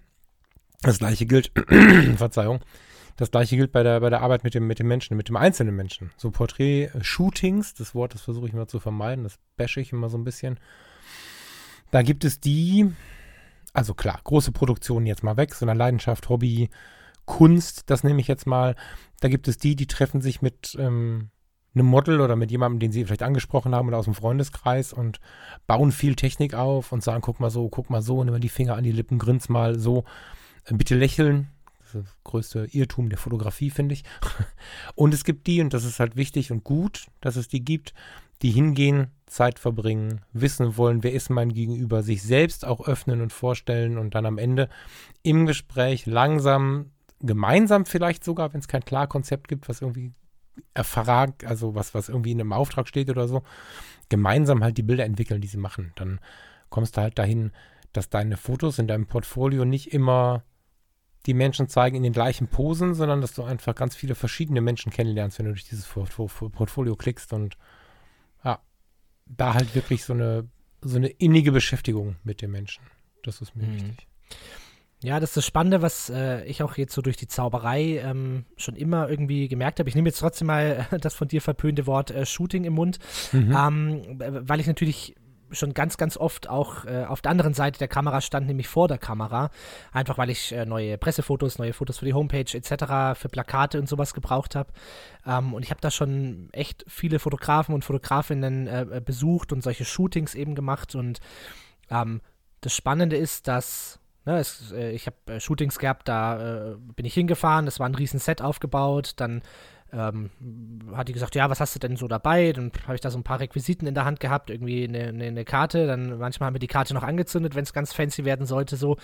das gleiche gilt, Verzeihung, Das gleiche gilt bei der, bei der Arbeit mit dem, mit dem Menschen, mit dem einzelnen Menschen. So Porträt-Shootings, das Wort, das versuche ich mal zu vermeiden, das bashe ich immer so ein bisschen. Da gibt es die, also klar, große Produktionen jetzt mal weg, so eine Leidenschaft, Hobby, Kunst, das nehme ich jetzt mal. Da gibt es die, die treffen sich mit ähm, einem Model oder mit jemandem, den sie vielleicht angesprochen haben oder aus dem Freundeskreis und bauen viel Technik auf und sagen, guck mal so, guck mal so, nimm mal die Finger an die Lippen, grins mal so, äh, bitte lächeln. Das das größte Irrtum der Fotografie, finde ich. Und es gibt die, und das ist halt wichtig und gut, dass es die gibt, die hingehen, Zeit verbringen, wissen wollen, wer ist mein Gegenüber, sich selbst auch öffnen und vorstellen und dann am Ende im Gespräch langsam, gemeinsam vielleicht sogar, wenn es kein Klarkonzept gibt, was irgendwie Vertrag, also was, was irgendwie in einem Auftrag steht oder so, gemeinsam halt die Bilder entwickeln, die sie machen. Dann kommst du halt dahin, dass deine Fotos in deinem Portfolio nicht immer die Menschen zeigen in den gleichen Posen, sondern dass du einfach ganz viele verschiedene Menschen kennenlernst, wenn du durch dieses Portfolio klickst und ja, da halt wirklich so eine, so eine innige Beschäftigung mit den Menschen. Das ist mir mhm. wichtig. Ja, das ist das Spannende, was äh, ich auch jetzt so durch die Zauberei ähm, schon immer irgendwie gemerkt habe. Ich nehme jetzt trotzdem mal das von dir verpönte Wort äh, Shooting im Mund, mhm. ähm, weil ich natürlich schon ganz, ganz oft auch äh, auf der anderen Seite der Kamera stand, nämlich vor der Kamera. Einfach weil ich äh, neue Pressefotos, neue Fotos für die Homepage etc., für Plakate und sowas gebraucht habe. Ähm, und ich habe da schon echt viele Fotografen und Fotografinnen äh, besucht und solche Shootings eben gemacht. Und ähm, das Spannende ist, dass Ne, es, äh, ich habe äh, Shootings gehabt, da äh, bin ich hingefahren, es war ein riesen Set aufgebaut, dann ähm, hat die gesagt, ja, was hast du denn so dabei? Dann habe ich da so ein paar Requisiten in der Hand gehabt, irgendwie eine, eine, eine Karte, dann manchmal haben wir die Karte noch angezündet, wenn es ganz fancy werden sollte, so.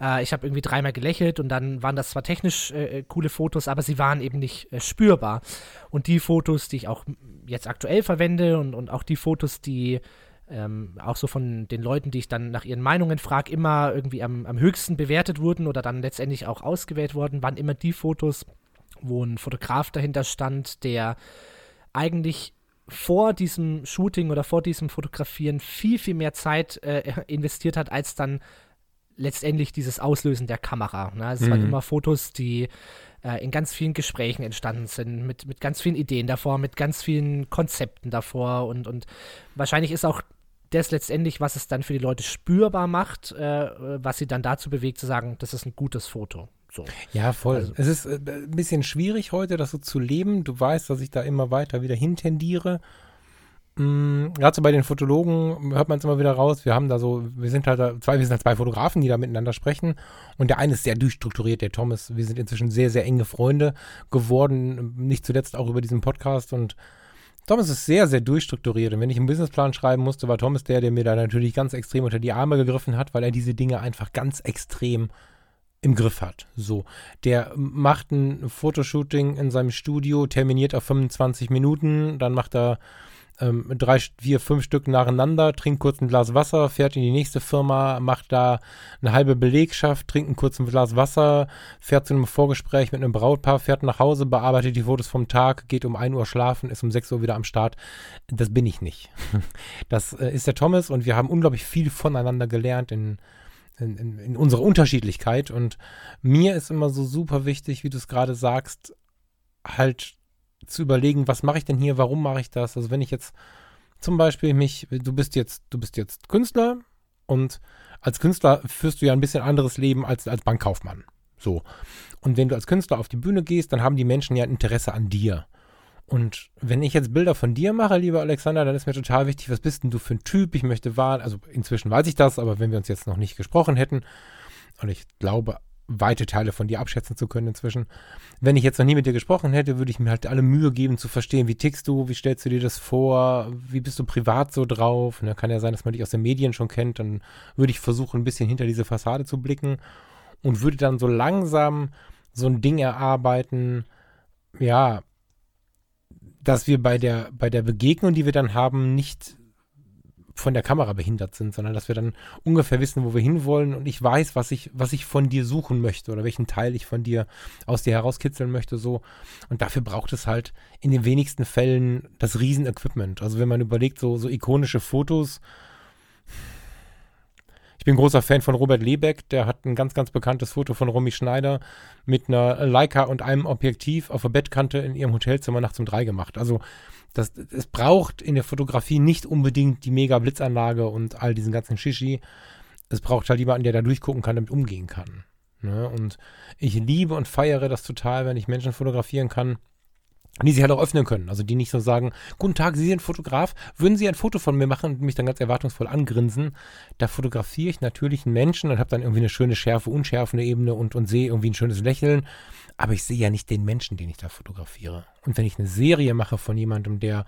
Äh, ich habe irgendwie dreimal gelächelt und dann waren das zwar technisch äh, äh coole Fotos, aber sie waren eben nicht spürbar. Und die Fotos, die ich auch jetzt aktuell verwende und, und auch die Fotos, die ähm, auch so von den Leuten, die ich dann nach ihren Meinungen frage, immer irgendwie am, am höchsten bewertet wurden oder dann letztendlich auch ausgewählt wurden, waren immer die Fotos, wo ein Fotograf dahinter stand, der eigentlich vor diesem Shooting oder vor diesem Fotografieren viel, viel mehr Zeit äh, investiert hat, als dann letztendlich dieses Auslösen der Kamera. Ne? Also es mhm. waren immer Fotos, die äh, in ganz vielen Gesprächen entstanden sind, mit, mit ganz vielen Ideen davor, mit ganz vielen Konzepten davor und, und wahrscheinlich ist auch das letztendlich, was es dann für die Leute spürbar macht, äh, was sie dann dazu bewegt, zu sagen, das ist ein gutes Foto. So. Ja, voll. Also, es ist äh, ein bisschen schwierig heute, das so zu leben. Du weißt, dass ich da immer weiter wieder hintendiere. Mhm, Gerade so bei den Fotologen hört man es immer wieder raus. Wir haben da so, wir sind halt da, zwei, wir sind halt zwei Fotografen, die da miteinander sprechen. Und der eine ist sehr durchstrukturiert, der Thomas. Wir sind inzwischen sehr, sehr enge Freunde geworden. Nicht zuletzt auch über diesen Podcast. Und Thomas ist sehr, sehr durchstrukturiert. Und wenn ich einen Businessplan schreiben musste, war Thomas der, der mir da natürlich ganz extrem unter die Arme gegriffen hat, weil er diese Dinge einfach ganz extrem im Griff hat. So, der macht ein Fotoshooting in seinem Studio, terminiert auf 25 Minuten, dann macht er ähm, drei, vier, fünf Stück nacheinander, trinkt kurz ein Glas Wasser, fährt in die nächste Firma, macht da eine halbe Belegschaft, trinkt ein kurzes Glas Wasser, fährt zu einem Vorgespräch mit einem Brautpaar, fährt nach Hause, bearbeitet die Fotos vom Tag, geht um 1 Uhr schlafen, ist um 6 Uhr wieder am Start. Das bin ich nicht. Das äh, ist der Thomas und wir haben unglaublich viel voneinander gelernt in in, in, in, unserer Unterschiedlichkeit. Und mir ist immer so super wichtig, wie du es gerade sagst, halt zu überlegen, was mache ich denn hier, warum mache ich das? Also wenn ich jetzt zum Beispiel mich, du bist jetzt, du bist jetzt Künstler und als Künstler führst du ja ein bisschen anderes Leben als als Bankkaufmann. So. Und wenn du als Künstler auf die Bühne gehst, dann haben die Menschen ja ein Interesse an dir. Und wenn ich jetzt Bilder von dir mache, lieber Alexander, dann ist mir total wichtig, was bist denn du für ein Typ? Ich möchte wahr, also inzwischen weiß ich das, aber wenn wir uns jetzt noch nicht gesprochen hätten, und ich glaube, weite Teile von dir abschätzen zu können inzwischen. Wenn ich jetzt noch nie mit dir gesprochen hätte, würde ich mir halt alle Mühe geben zu verstehen, wie tickst du, wie stellst du dir das vor, wie bist du privat so drauf. Ne, kann ja sein, dass man dich aus den Medien schon kennt, dann würde ich versuchen, ein bisschen hinter diese Fassade zu blicken und würde dann so langsam so ein Ding erarbeiten, ja, dass wir bei der, bei der Begegnung, die wir dann haben, nicht von der Kamera behindert sind, sondern dass wir dann ungefähr wissen, wo wir hinwollen und ich weiß, was ich, was ich von dir suchen möchte oder welchen Teil ich von dir aus dir herauskitzeln möchte, so. Und dafür braucht es halt in den wenigsten Fällen das Riesenequipment. Also wenn man überlegt, so, so ikonische Fotos, Ich bin großer Fan von Robert Lebeck, der hat ein ganz, ganz bekanntes Foto von Romy Schneider mit einer Leica und einem Objektiv auf der Bettkante in ihrem Hotelzimmer nachts um drei gemacht. Also das, es braucht in der Fotografie nicht unbedingt die mega Blitzanlage und all diesen ganzen Shishi. Es braucht halt jemanden, der da durchgucken kann, damit umgehen kann. Ne? Und ich liebe und feiere das total, wenn ich Menschen fotografieren kann, die sich halt auch öffnen können. Also die nicht so sagen, guten Tag, Sie sind Fotograf, würden Sie ein Foto von mir machen und mich dann ganz erwartungsvoll angrinsen. Da fotografiere ich natürlich einen Menschen und habe dann irgendwie eine schöne Schärfe, unschärfende Ebene und, und sehe irgendwie ein schönes Lächeln. Aber ich sehe ja nicht den Menschen, den ich da fotografiere. Und wenn ich eine Serie mache von jemandem, der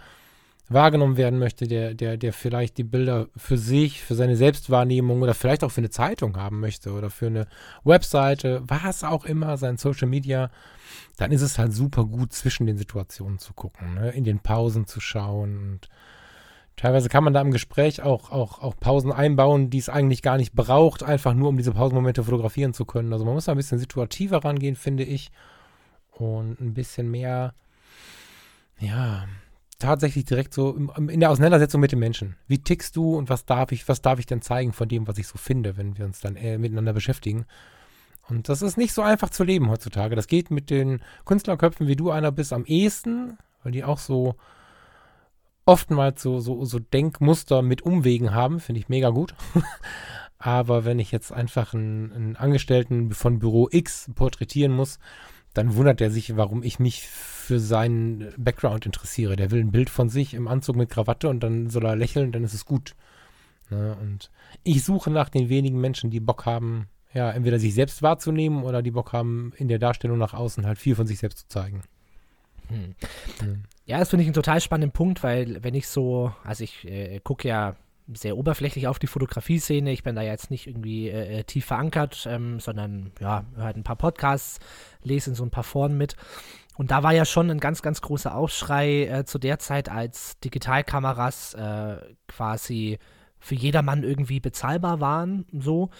wahrgenommen werden möchte, der, der, der vielleicht die Bilder für sich, für seine Selbstwahrnehmung oder vielleicht auch für eine Zeitung haben möchte oder für eine Webseite, was auch immer, sein Social Media, dann ist es halt super gut, zwischen den Situationen zu gucken, ne? in den Pausen zu schauen. Und teilweise kann man da im Gespräch auch, auch, auch Pausen einbauen, die es eigentlich gar nicht braucht, einfach nur um diese Pausenmomente fotografieren zu können. Also man muss da ein bisschen situativer rangehen, finde ich. Und ein bisschen mehr, ja, tatsächlich direkt so in der Auseinandersetzung mit den Menschen. Wie tickst du und was darf ich, was darf ich denn zeigen von dem, was ich so finde, wenn wir uns dann äh, miteinander beschäftigen? Und das ist nicht so einfach zu leben heutzutage. Das geht mit den Künstlerköpfen, wie du einer bist, am ehesten, weil die auch so oftmals so, so, so Denkmuster mit Umwegen haben. Finde ich mega gut. Aber wenn ich jetzt einfach einen, einen, Angestellten von Büro X porträtieren muss, dann wundert er sich, warum ich mich für seinen Background interessiere. Der will ein Bild von sich im Anzug mit Krawatte und dann soll er lächeln, dann ist es gut. Ne? Und ich suche nach den wenigen Menschen, die Bock haben, ja, entweder sich selbst wahrzunehmen oder die Bock haben, in der Darstellung nach außen halt viel von sich selbst zu zeigen. Hm. Ja, das finde ich einen total spannenden Punkt, weil wenn ich so, also ich äh, gucke ja sehr oberflächlich auf die Fotografie-Szene. Ich bin da jetzt nicht irgendwie äh, äh tief verankert, ähm, sondern ja, höre ein paar Podcasts, lese in so ein paar Foren mit. Und da war ja schon ein ganz, ganz großer Aufschrei äh, zu der Zeit, als Digitalkameras äh, quasi für jedermann irgendwie bezahlbar waren. So.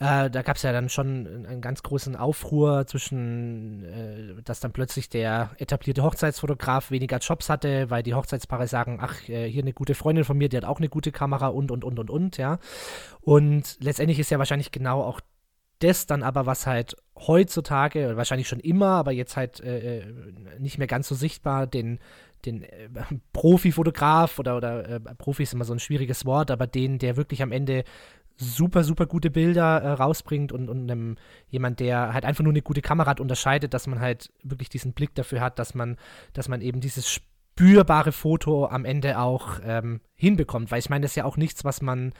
Äh, da gab es ja dann schon einen ganz großen Aufruhr zwischen, äh, dass dann plötzlich der etablierte Hochzeitsfotograf weniger Jobs hatte, weil die Hochzeitspaare sagen, ach, äh, hier eine gute Freundin von mir, die hat auch eine gute Kamera und, und, und, und, und, ja. Und letztendlich ist ja wahrscheinlich genau auch das dann aber, was halt heutzutage, wahrscheinlich schon immer, aber jetzt halt äh, äh nicht mehr ganz so sichtbar, den, den äh, Profi-Fotograf oder, oder äh, Profi ist immer so ein schwieriges Wort, aber den, der wirklich am Ende super, super gute Bilder äh, rausbringt und, und einem, jemand, der halt einfach nur eine gute Kamera hat, unterscheidet, dass man halt wirklich diesen Blick dafür hat, dass man, dass man eben dieses spürbare Foto am Ende auch ähm, hinbekommt. Weil ich meine, das ist ja auch nichts, was man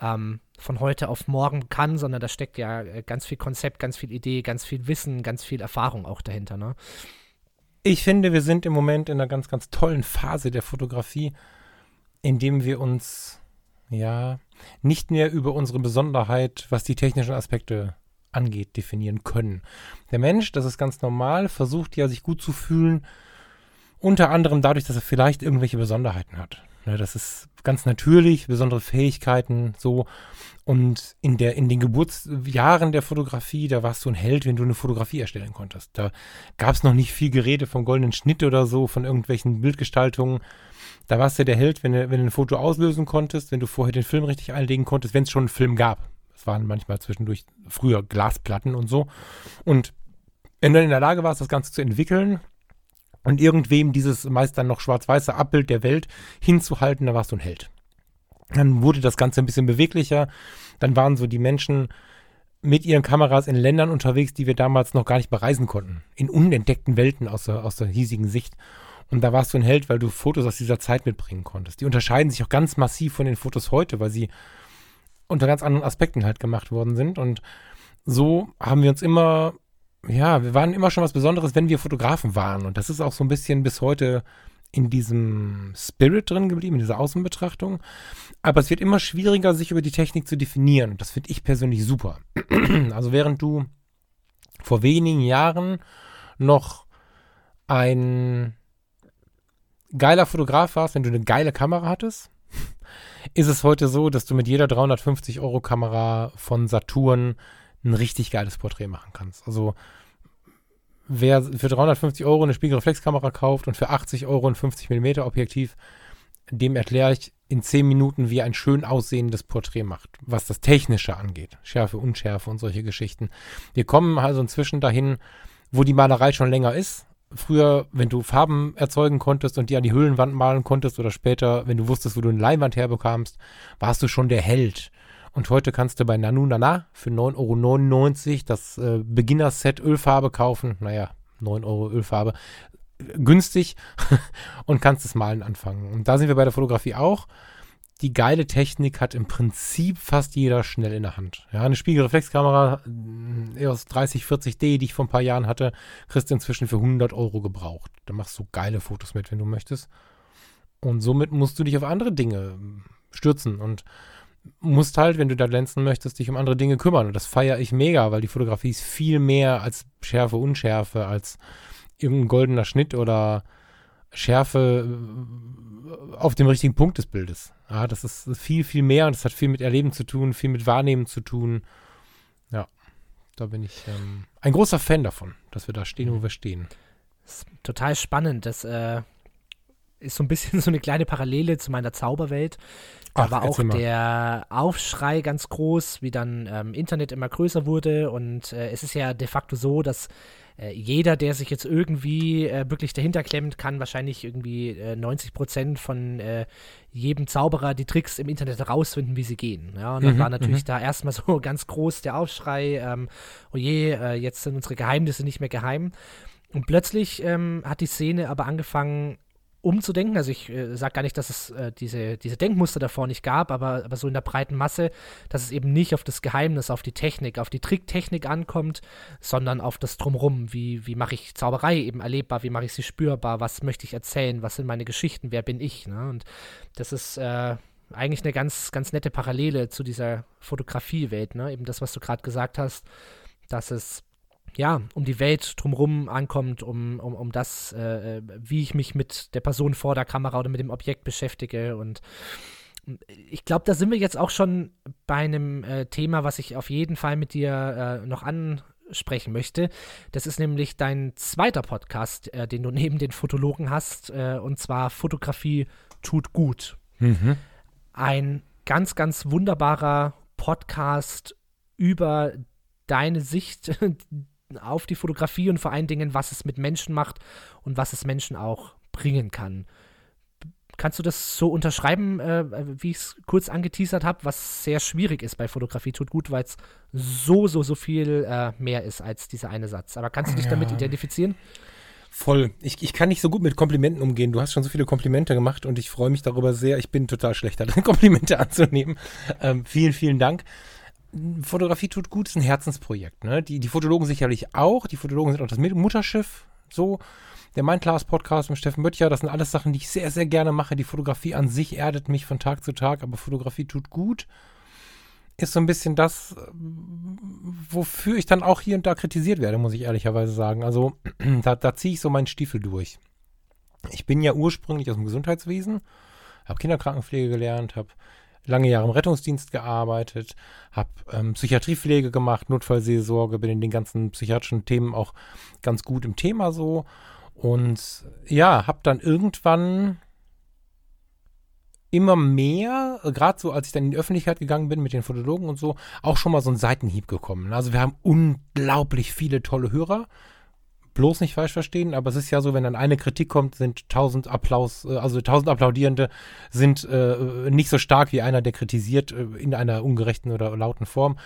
ähm, von heute auf morgen kann, sondern da steckt ja äh, ganz viel Konzept, ganz viel Idee, ganz viel Wissen, ganz viel Erfahrung auch dahinter, ne? Ich finde, wir sind im Moment in einer ganz, ganz tollen Phase der Fotografie, in dem wir uns ja nicht mehr über unsere Besonderheit, was die technischen Aspekte angeht, definieren können. Der Mensch, das ist ganz normal, versucht ja sich gut zu fühlen, unter anderem dadurch, dass er vielleicht irgendwelche Besonderheiten hat. Ja, das ist ganz natürlich, besondere Fähigkeiten, so. Und in, der, in den Geburtsjahren der Fotografie, da warst du ein Held, wenn du eine Fotografie erstellen konntest. Da gab es noch nicht viel Gerede vom goldenen Schnitt oder so, von irgendwelchen Bildgestaltungen. Da warst du der Held, wenn du, wenn du ein Foto auslösen konntest, wenn du vorher den Film richtig einlegen konntest, wenn es schon einen Film gab. Es waren manchmal zwischendurch früher Glasplatten und so. Und wenn du in der Lage warst, das Ganze zu entwickeln und irgendwem dieses meist dann noch schwarz-weiße Abbild der Welt hinzuhalten, da warst du ein Held. Dann wurde das Ganze ein bisschen beweglicher. Dann waren so die Menschen mit ihren Kameras in Ländern unterwegs, die wir damals noch gar nicht bereisen konnten. In unentdeckten Welten aus der, aus der hiesigen Sicht. Und da warst du ein Held, weil du Fotos aus dieser Zeit mitbringen konntest. Die unterscheiden sich auch ganz massiv von den Fotos heute, weil sie unter ganz anderen Aspekten halt gemacht worden sind. Und so haben wir uns immer, ja, wir waren immer schon was Besonderes, wenn wir Fotografen waren. Und das ist auch so ein bisschen bis heute in diesem Spirit drin geblieben, in dieser Außenbetrachtung. Aber es wird immer schwieriger, sich über die Technik zu definieren. Und das finde ich persönlich super. also während du vor wenigen Jahren noch ein geiler Fotograf warst, wenn du eine geile Kamera hattest, ist es heute so, dass du mit jeder 350 Euro Kamera von Saturn ein richtig geiles Porträt machen kannst. Also wer für 350 Euro eine Spiegelreflexkamera kauft und für 80 Euro ein 50 mm Objektiv, dem erkläre ich in zehn Minuten, wie er ein schön aussehendes Porträt macht, was das Technische angeht. Schärfe, Unschärfe und solche Geschichten. Wir kommen also inzwischen dahin, wo die Malerei schon länger ist. Früher, wenn du Farben erzeugen konntest und die an die Höhlenwand malen konntest oder später, wenn du wusstest, wo du eine Leinwand herbekamst, warst du schon der Held. Und heute kannst du bei Nanu Nana für 9,99 Euro das äh, Beginner-Set Ölfarbe kaufen. Naja, 9 Euro Ölfarbe. Günstig und kannst das Malen anfangen. Und da sind wir bei der Fotografie auch. Die geile Technik hat im Prinzip fast jeder schnell in der Hand. Ja, eine Spiegelreflexkamera EOS 30, 40D, die ich vor ein paar Jahren hatte, kriegst du inzwischen für 100 Euro gebraucht. Da machst du geile Fotos mit, wenn du möchtest. Und somit musst du dich auf andere Dinge stürzen und musst halt, wenn du da glänzen möchtest, dich um andere Dinge kümmern. Und das feiere ich mega, weil die Fotografie ist viel mehr als Schärfe, Unschärfe, als irgendein goldener Schnitt oder Schärfe äh, auf dem richtigen Punkt des Bildes. Ja, das ist viel, viel mehr und das hat viel mit Erleben zu tun, viel mit Wahrnehmen zu tun. Ja, da bin ich ähm, ein großer Fan davon, dass wir da stehen, wo wir stehen. Das ist total spannend. Das äh, ist so ein bisschen so eine kleine Parallele zu meiner Zauberwelt. Da Ach, war auch der Aufschrei ganz groß, wie dann ähm, Internet immer größer wurde. Und äh, es ist ja de facto so, dass äh, jeder, der sich jetzt irgendwie äh, wirklich dahinter klemmt, kann wahrscheinlich irgendwie äh, 90 Prozent von äh, jedem Zauberer die Tricks im Internet herausfinden, wie sie gehen. Ja, und dann mhm, war natürlich mhm. da erstmal so ganz groß der Aufschrei, ähm, oh je, äh, jetzt sind unsere Geheimnisse nicht mehr geheim. Und plötzlich ähm, hat die Szene aber angefangen, umzudenken. Also ich äh, sage gar nicht, dass es äh, diese, diese Denkmuster davor nicht gab, aber, aber so in der breiten Masse, dass es eben nicht auf das Geheimnis, auf die Technik, auf die Tricktechnik ankommt, sondern auf das Drumrum. Wie, wie mache ich Zauberei eben erlebbar, wie mache ich sie spürbar, was möchte ich erzählen, was sind meine Geschichten, wer bin ich. Ne? Und das ist äh, eigentlich eine ganz, ganz nette Parallele zu dieser Fotografiewelt. Ne? Eben das, was du gerade gesagt hast, dass es ja, um die Welt drumherum ankommt, um, um, um das, äh, äh, wie ich mich mit der Person vor der Kamera oder mit dem Objekt beschäftige. Und ich glaube, da sind wir jetzt auch schon bei einem äh, Thema, was ich auf jeden Fall mit dir äh, noch ansprechen möchte. Das ist nämlich dein zweiter Podcast, äh, den du neben den Fotologen hast, äh, und zwar Fotografie tut gut. Mhm. Ein ganz, ganz wunderbarer Podcast über deine Sicht auf die Fotografie und vor allen Dingen, was es mit Menschen macht und was es Menschen auch bringen kann. Kannst du das so unterschreiben, äh, wie ich es kurz angeteasert habe, was sehr schwierig ist bei Fotografie tut gut, weil es so, so, so viel äh, mehr ist als dieser eine Satz. Aber kannst du dich ja. damit identifizieren? Voll. Ich, ich kann nicht so gut mit Komplimenten umgehen. Du hast schon so viele Komplimente gemacht und ich freue mich darüber sehr. Ich bin total schlecht darin, Komplimente anzunehmen. Ähm, vielen, vielen Dank. Fotografie tut gut ist ein Herzensprojekt. Ne? Die, die Fotologen sicherlich auch. Die Fotologen sind auch das Mutterschiff. So. Der Mindclass Podcast mit Steffen Böttcher, das sind alles Sachen, die ich sehr, sehr gerne mache. Die Fotografie an sich erdet mich von Tag zu Tag, aber Fotografie tut gut. Ist so ein bisschen das, wofür ich dann auch hier und da kritisiert werde, muss ich ehrlicherweise sagen. Also, da, da ziehe ich so meinen Stiefel durch. Ich bin ja ursprünglich aus dem Gesundheitswesen, habe Kinderkrankenpflege gelernt, habe lange Jahre im Rettungsdienst gearbeitet, habe ähm, Psychiatriepflege gemacht, Notfallseelsorge, bin in den ganzen psychiatrischen Themen auch ganz gut im Thema so. Und ja, habe dann irgendwann immer mehr, gerade so als ich dann in die Öffentlichkeit gegangen bin mit den Fotologen und so, auch schon mal so einen Seitenhieb gekommen. Also wir haben unglaublich viele tolle Hörer bloß nicht falsch verstehen, aber es ist ja so, wenn dann eine Kritik kommt, sind tausend Applaus, äh, also tausend Applaudierende sind äh, nicht so stark wie einer, der kritisiert äh, in einer ungerechten oder lauten Form.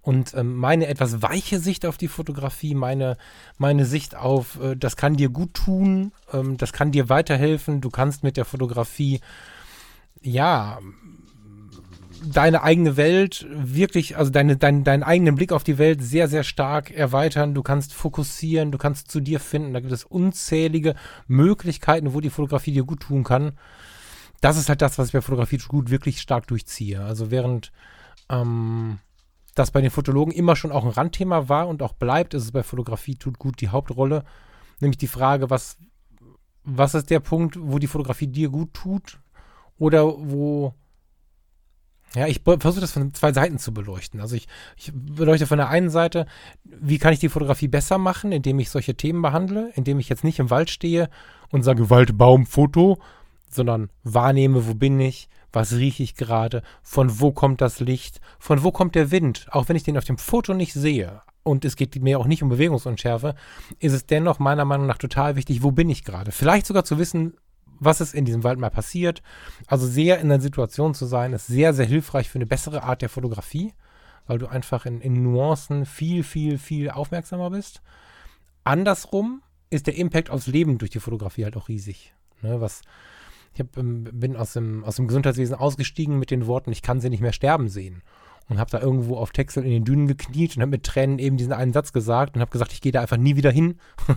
Und ähm, meine etwas weiche Sicht auf die Fotografie, meine, meine Sicht auf, äh, das kann dir gut tun, ähm, das kann dir weiterhelfen, du kannst mit der Fotografie ja, deine eigene Welt wirklich, also deine, dein, deinen eigenen Blick auf die Welt sehr, sehr stark erweitern. Du kannst fokussieren, du kannst zu dir finden. Da gibt es unzählige Möglichkeiten, wo die Fotografie dir gut tun kann. Das ist halt das, was ich bei Fotografie gut wirklich stark durchziehe. Also während ähm, das bei den Fotologen immer schon auch ein Randthema war und auch bleibt, ist es bei Fotografie tut gut die Hauptrolle. Nämlich die Frage, was, was ist der Punkt, wo die Fotografie dir gut tut? Oder wo ja, ich versuche das von zwei Seiten zu beleuchten. Also ich, ich beleuchte von der einen Seite, wie kann ich die Fotografie besser machen, indem ich solche Themen behandle, indem ich jetzt nicht im Wald stehe und sage Wald, Baum, Foto, sondern wahrnehme, wo bin ich, was rieche ich gerade, von wo kommt das Licht, von wo kommt der Wind. Auch wenn ich den auf dem Foto nicht sehe und es geht mir auch nicht um Bewegungsunschärfe, ist es dennoch meiner Meinung nach total wichtig, wo bin ich gerade. Vielleicht sogar zu wissen, was ist in diesem Wald mal passiert. Also sehr in der Situation zu sein, ist sehr, sehr hilfreich für eine bessere Art der Fotografie, weil du einfach in, in Nuancen viel, viel, viel aufmerksamer bist. Andersrum ist der Impact aufs Leben durch die Fotografie halt auch riesig. Ne, was, ich hab, ähm, bin aus dem, aus dem Gesundheitswesen ausgestiegen mit den Worten, ich kann sie nicht mehr sterben sehen. Und habe da irgendwo auf Texel in den Dünen gekniet und habe mit Tränen eben diesen einen Satz gesagt und habe gesagt, ich gehe da einfach nie wieder hin.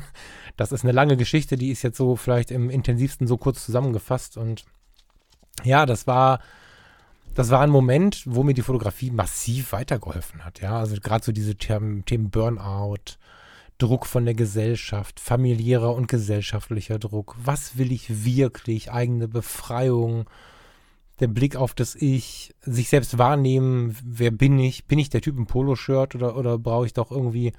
das ist eine lange Geschichte, die ist jetzt so vielleicht im intensivsten so kurz zusammengefasst. Und ja, das war, das war ein Moment, wo mir die Fotografie massiv weitergeholfen hat. Ja, also gerade so diese Themen, Themen Burnout, Druck von der Gesellschaft, familiärer und gesellschaftlicher Druck. Was will ich wirklich? Eigene Befreiung, der Blick auf das Ich, sich selbst wahrnehmen, wer bin ich? Bin ich der Typ im Poloshirt oder, oder brauche ich doch irgendwie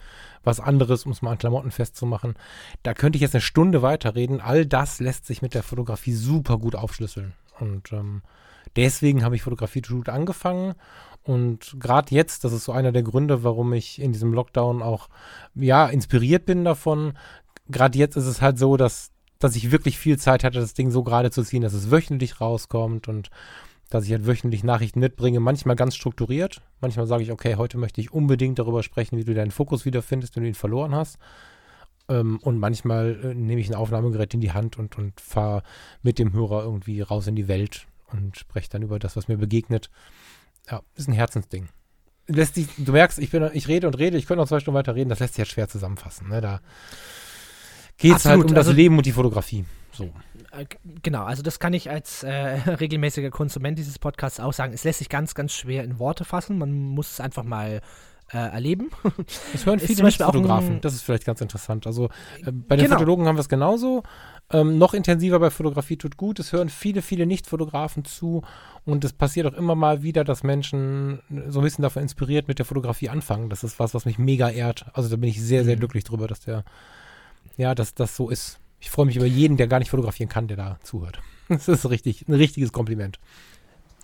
was anderes, um es mal an Klamotten festzumachen? Da könnte ich jetzt eine Stunde weiterreden. All das lässt sich mit der Fotografie super gut aufschlüsseln. Und ähm, deswegen habe ich Fotografie to angefangen und gerade jetzt, das ist so einer der Gründe, warum ich in diesem Lockdown auch, ja, inspiriert bin davon. Gerade jetzt ist es halt so, dass, dass ich wirklich viel Zeit hatte, das Ding so gerade zu ziehen, dass es wöchentlich rauskommt und dass ich halt wöchentlich Nachrichten mitbringe. Manchmal ganz strukturiert. Manchmal sage ich, okay, heute möchte ich unbedingt darüber sprechen, wie du deinen Fokus wiederfindest, wenn du ihn verloren hast. Ähm, und manchmal äh, nehme ich ein Aufnahmegerät in die Hand und, und fahre mit dem Hörer irgendwie raus in die Welt und spreche dann über das, was mir begegnet. Ja, ist ein Herzensding. Lässt sich, du merkst, ich, bin, ich rede und rede, ich könnte noch zwei Stunden weiter reden, das lässt sich jetzt schwer zusammenfassen. Ne? Da geht es halt um das also, Leben und die Fotografie. So. Äh, genau, also das kann ich als äh, regelmäßiger Konsument dieses Podcasts auch sagen. Es lässt sich ganz, ganz schwer in Worte fassen. Man muss es einfach mal äh, erleben. Das hören viele Fotografen. Das ist vielleicht ganz interessant. Also äh, bei den genau. Fotologen haben wir es genauso. Ähm, noch intensiver bei Fotografie tut gut. Es hören viele, viele Nicht-Fotografen zu. Und es passiert auch immer mal wieder, dass Menschen so ein bisschen davon inspiriert mit der Fotografie anfangen. Das ist was, was mich mega ehrt. Also da bin ich sehr, sehr mhm. glücklich drüber, dass der, ja, dass das so ist. Ich freue mich über jeden, der gar nicht fotografieren kann, der da zuhört. Das ist richtig, ein richtiges Kompliment.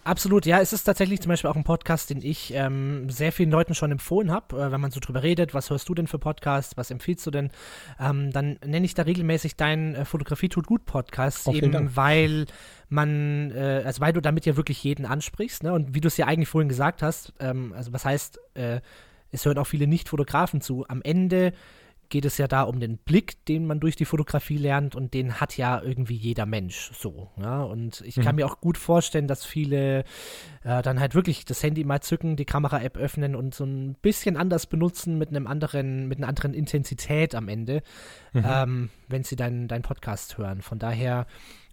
Absolut, ja, es ist tatsächlich zum Beispiel auch ein Podcast, den ich ähm, sehr vielen Leuten schon empfohlen habe, äh, wenn man so drüber redet, was hörst du denn für Podcasts, was empfiehlst du denn, ähm, dann nenne ich da regelmäßig deinen äh, Fotografie tut gut Podcast, oh, eben weil man, äh, also weil du damit ja wirklich jeden ansprichst, ne? Und wie du es ja eigentlich vorhin gesagt hast, ähm, also was heißt, äh, es hören auch viele Nicht-Fotografen zu. Am Ende geht es ja da um den Blick, den man durch die Fotografie lernt und den hat ja irgendwie jeder Mensch so. Ja? Und ich mhm. kann mir auch gut vorstellen, dass viele äh, dann halt wirklich das Handy mal zücken, die Kamera-App öffnen und so ein bisschen anders benutzen mit einem anderen, mit einer anderen Intensität am Ende, mhm. ähm, wenn sie deinen dein Podcast hören. Von daher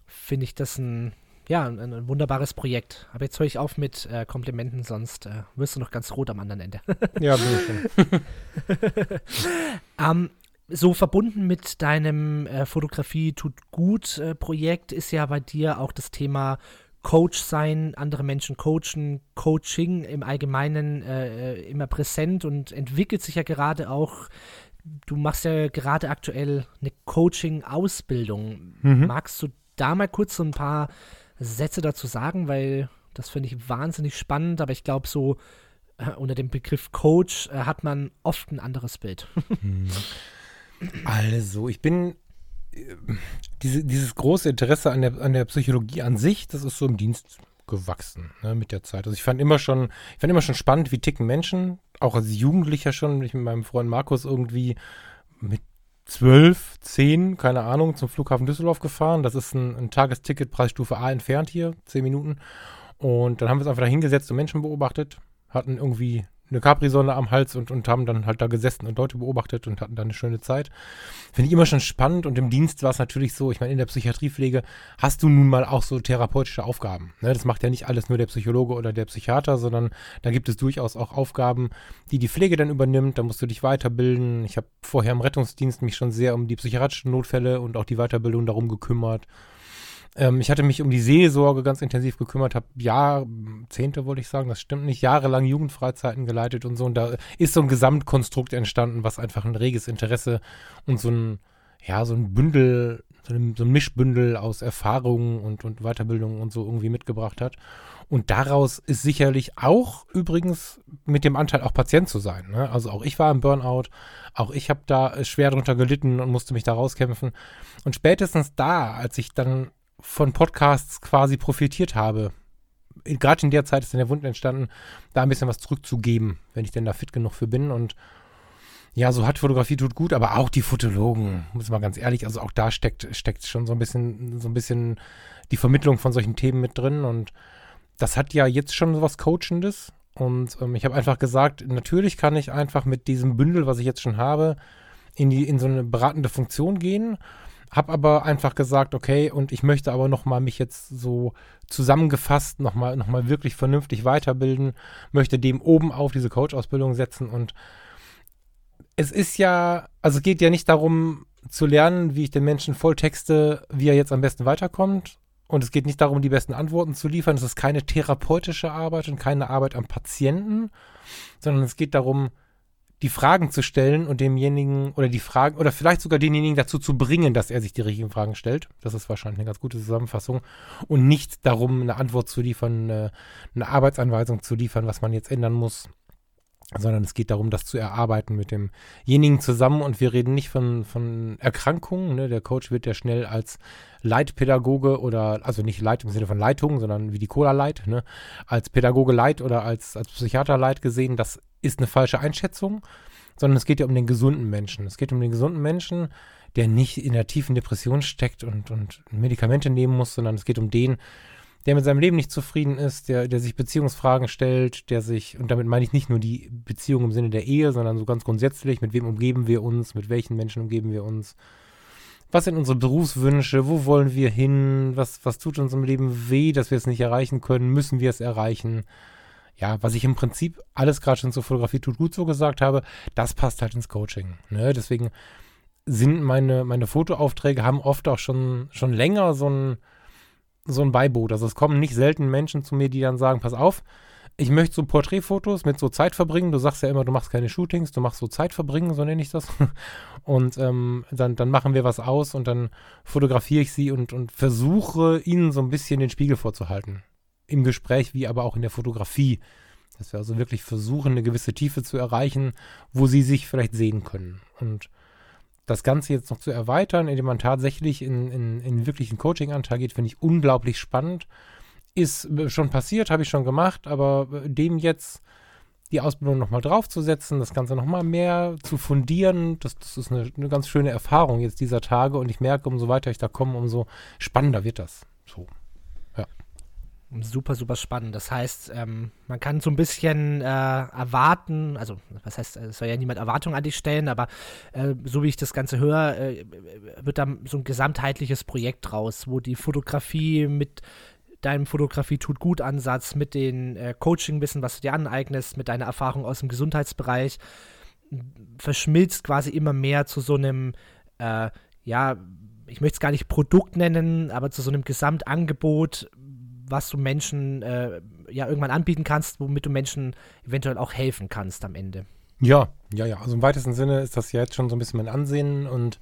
finde ich das ein ja, ein, ein, wunderbares Projekt. Aber jetzt höre ich auf mit äh, Komplimenten, sonst äh, wirst du noch ganz rot am anderen Ende. ja, bin ich ähm, so verbunden mit deinem äh, Fotografie tut gut äh, Projekt ist ja bei dir auch das Thema Coach sein, andere Menschen coachen, Coaching im Allgemeinen äh, äh, immer präsent und entwickelt sich ja gerade auch. Du machst ja gerade aktuell eine Coaching-Ausbildung. Mhm. Magst du da mal kurz so ein paar Sätze dazu sagen, weil das finde ich wahnsinnig spannend, aber ich glaube, so unter dem Begriff Coach äh, hat man oft ein anderes Bild. Hm. also, ich bin äh, diese, dieses große Interesse an der, an der Psychologie an sich, das ist so im Dienst gewachsen ne, mit der Zeit. Also ich fand immer schon, ich fand immer schon spannend, wie ticken Menschen, auch als Jugendlicher schon, wenn ich mit meinem Freund Markus irgendwie mit zwölf, zehn, keine Ahnung, zum Flughafen Düsseldorf gefahren. Das ist ein, ein Tagesticket Preisstufe A entfernt hier, zehn Minuten. Und dann haben wir uns einfach da hingesetzt und Menschen beobachtet, hatten irgendwie eine Capri-Sonne am Hals und, und haben dann halt da gesessen und Leute beobachtet und hatten dann eine schöne Zeit. Finde ich immer schon spannend und im Dienst war es natürlich so, ich meine, in der Psychiatriepflege hast du nun mal auch so therapeutische Aufgaben. Ne? Das macht ja nicht alles nur der Psychologe oder der Psychiater, sondern da gibt es durchaus auch Aufgaben, die die Pflege dann übernimmt. Da musst du dich weiterbilden. Ich habe vorher im Rettungsdienst mich schon sehr um die psychiatrischen Notfälle und auch die Weiterbildung darum gekümmert. Ähm, ich hatte mich um die Seelsorge ganz intensiv gekümmert, habe Jahrzehnte, wollte ich sagen, das stimmt nicht, jahrelang Jugendfreizeiten geleitet und so. Und da ist so ein Gesamtkonstrukt entstanden, was einfach ein reges Interesse und so ein, ja, so ein Bündel so ein, so ein Mischbündel aus Erfahrungen und, und Weiterbildung und so irgendwie mitgebracht hat. Und daraus ist sicherlich auch übrigens mit dem Anteil auch Patient zu sein. Ne? Also auch ich war im Burnout, auch ich habe da schwer drunter gelitten und musste mich da rauskämpfen. Und spätestens da, als ich dann von Podcasts quasi profitiert habe, gerade in der Zeit ist dann der Wunsch entstanden, da ein bisschen was zurückzugeben, wenn ich denn da fit genug für bin. Und ja, so hat Fotografie tut gut, aber auch die Fotologen, muss man ganz ehrlich, also auch da steckt, steckt schon so ein bisschen, so ein bisschen die Vermittlung von solchen Themen mit drin und das hat ja jetzt schon so was Coachendes. Und ähm, ich habe einfach gesagt, natürlich kann ich einfach mit diesem Bündel, was ich jetzt schon habe, in, die, in so eine beratende Funktion gehen. Habe aber einfach gesagt, okay, und ich möchte aber nochmal mich jetzt so zusammengefasst nochmal noch mal wirklich vernünftig weiterbilden, möchte dem oben auf diese Coach-Ausbildung setzen. Und es ist ja, also es geht ja nicht darum zu lernen, wie ich den Menschen volltexte, wie er jetzt am besten weiterkommt, und es geht nicht darum, die besten Antworten zu liefern. Es ist keine therapeutische Arbeit und keine Arbeit am Patienten, sondern es geht darum, die Fragen zu stellen und demjenigen oder die Fragen oder vielleicht sogar denjenigen dazu zu bringen, dass er sich die richtigen Fragen stellt. Das ist wahrscheinlich eine ganz gute Zusammenfassung. Und nicht darum, eine Antwort zu liefern, eine, eine Arbeitsanweisung zu liefern, was man jetzt ändern muss sondern es geht darum, das zu erarbeiten mit demjenigen zusammen. Und wir reden nicht von, von Erkrankungen. Ne? Der Coach wird ja schnell als Leitpädagoge oder, also nicht Leit im Sinne von Leitung, sondern wie die Cola Leit, ne? als Pädagoge Leit oder als, als Psychiater Leit gesehen. Das ist eine falsche Einschätzung, sondern es geht ja um den gesunden Menschen. Es geht um den gesunden Menschen, der nicht in der tiefen Depression steckt und, und Medikamente nehmen muss, sondern es geht um den, der mit seinem Leben nicht zufrieden ist, der, der sich Beziehungsfragen stellt, der sich, und damit meine ich nicht nur die Beziehung im Sinne der Ehe, sondern so ganz grundsätzlich, mit wem umgeben wir uns, mit welchen Menschen umgeben wir uns, was sind unsere Berufswünsche, wo wollen wir hin, was, was tut uns im Leben weh, dass wir es nicht erreichen können, müssen wir es erreichen. Ja, was ich im Prinzip alles gerade schon zur Fotografie tut gut so gesagt habe, das passt halt ins Coaching. Ne? Deswegen sind meine, meine Fotoaufträge haben oft auch schon, schon länger so ein, so ein Beiboot. Also es kommen nicht selten Menschen zu mir, die dann sagen, pass auf, ich möchte so Porträtfotos mit so Zeit verbringen. Du sagst ja immer, du machst keine Shootings, du machst so Zeit verbringen, so nenne ich das. Und ähm, dann, dann machen wir was aus und dann fotografiere ich sie und, und versuche ihnen so ein bisschen den Spiegel vorzuhalten. Im Gespräch wie aber auch in der Fotografie. Dass wir also wirklich versuchen, eine gewisse Tiefe zu erreichen, wo sie sich vielleicht sehen können. Und das Ganze jetzt noch zu erweitern, indem man tatsächlich in, in, in wirklichen Coaching-Anteil geht, finde ich unglaublich spannend. Ist äh, schon passiert, habe ich schon gemacht, aber äh, dem jetzt die Ausbildung nochmal draufzusetzen, das Ganze nochmal mehr zu fundieren, das, das ist eine, eine, ganz schöne Erfahrung jetzt dieser Tage und ich merke, umso weiter ich da komme, umso spannender wird das. So super, super spannend. Das heißt, ähm, man kann so ein bisschen äh, erwarten, also was heißt, es soll ja niemand Erwartungen an dich stellen, aber äh, so wie ich das Ganze höre, äh, wird da so ein gesamtheitliches Projekt draus, wo die Fotografie mit deinem Fotografie tut gut Ansatz, mit den äh, Coaching-Wissen, was du dir aneignest, mit deiner Erfahrung aus dem Gesundheitsbereich, verschmilzt quasi immer mehr zu so einem, äh, ja, ich möchte es gar nicht Produkt nennen, aber zu so einem Gesamtangebot, was du Menschen äh, ja irgendwann anbieten kannst, womit du Menschen eventuell auch helfen kannst am Ende. Ja, ja, ja. Also im weitesten Sinne ist das ja jetzt schon so ein bisschen mein Ansehen und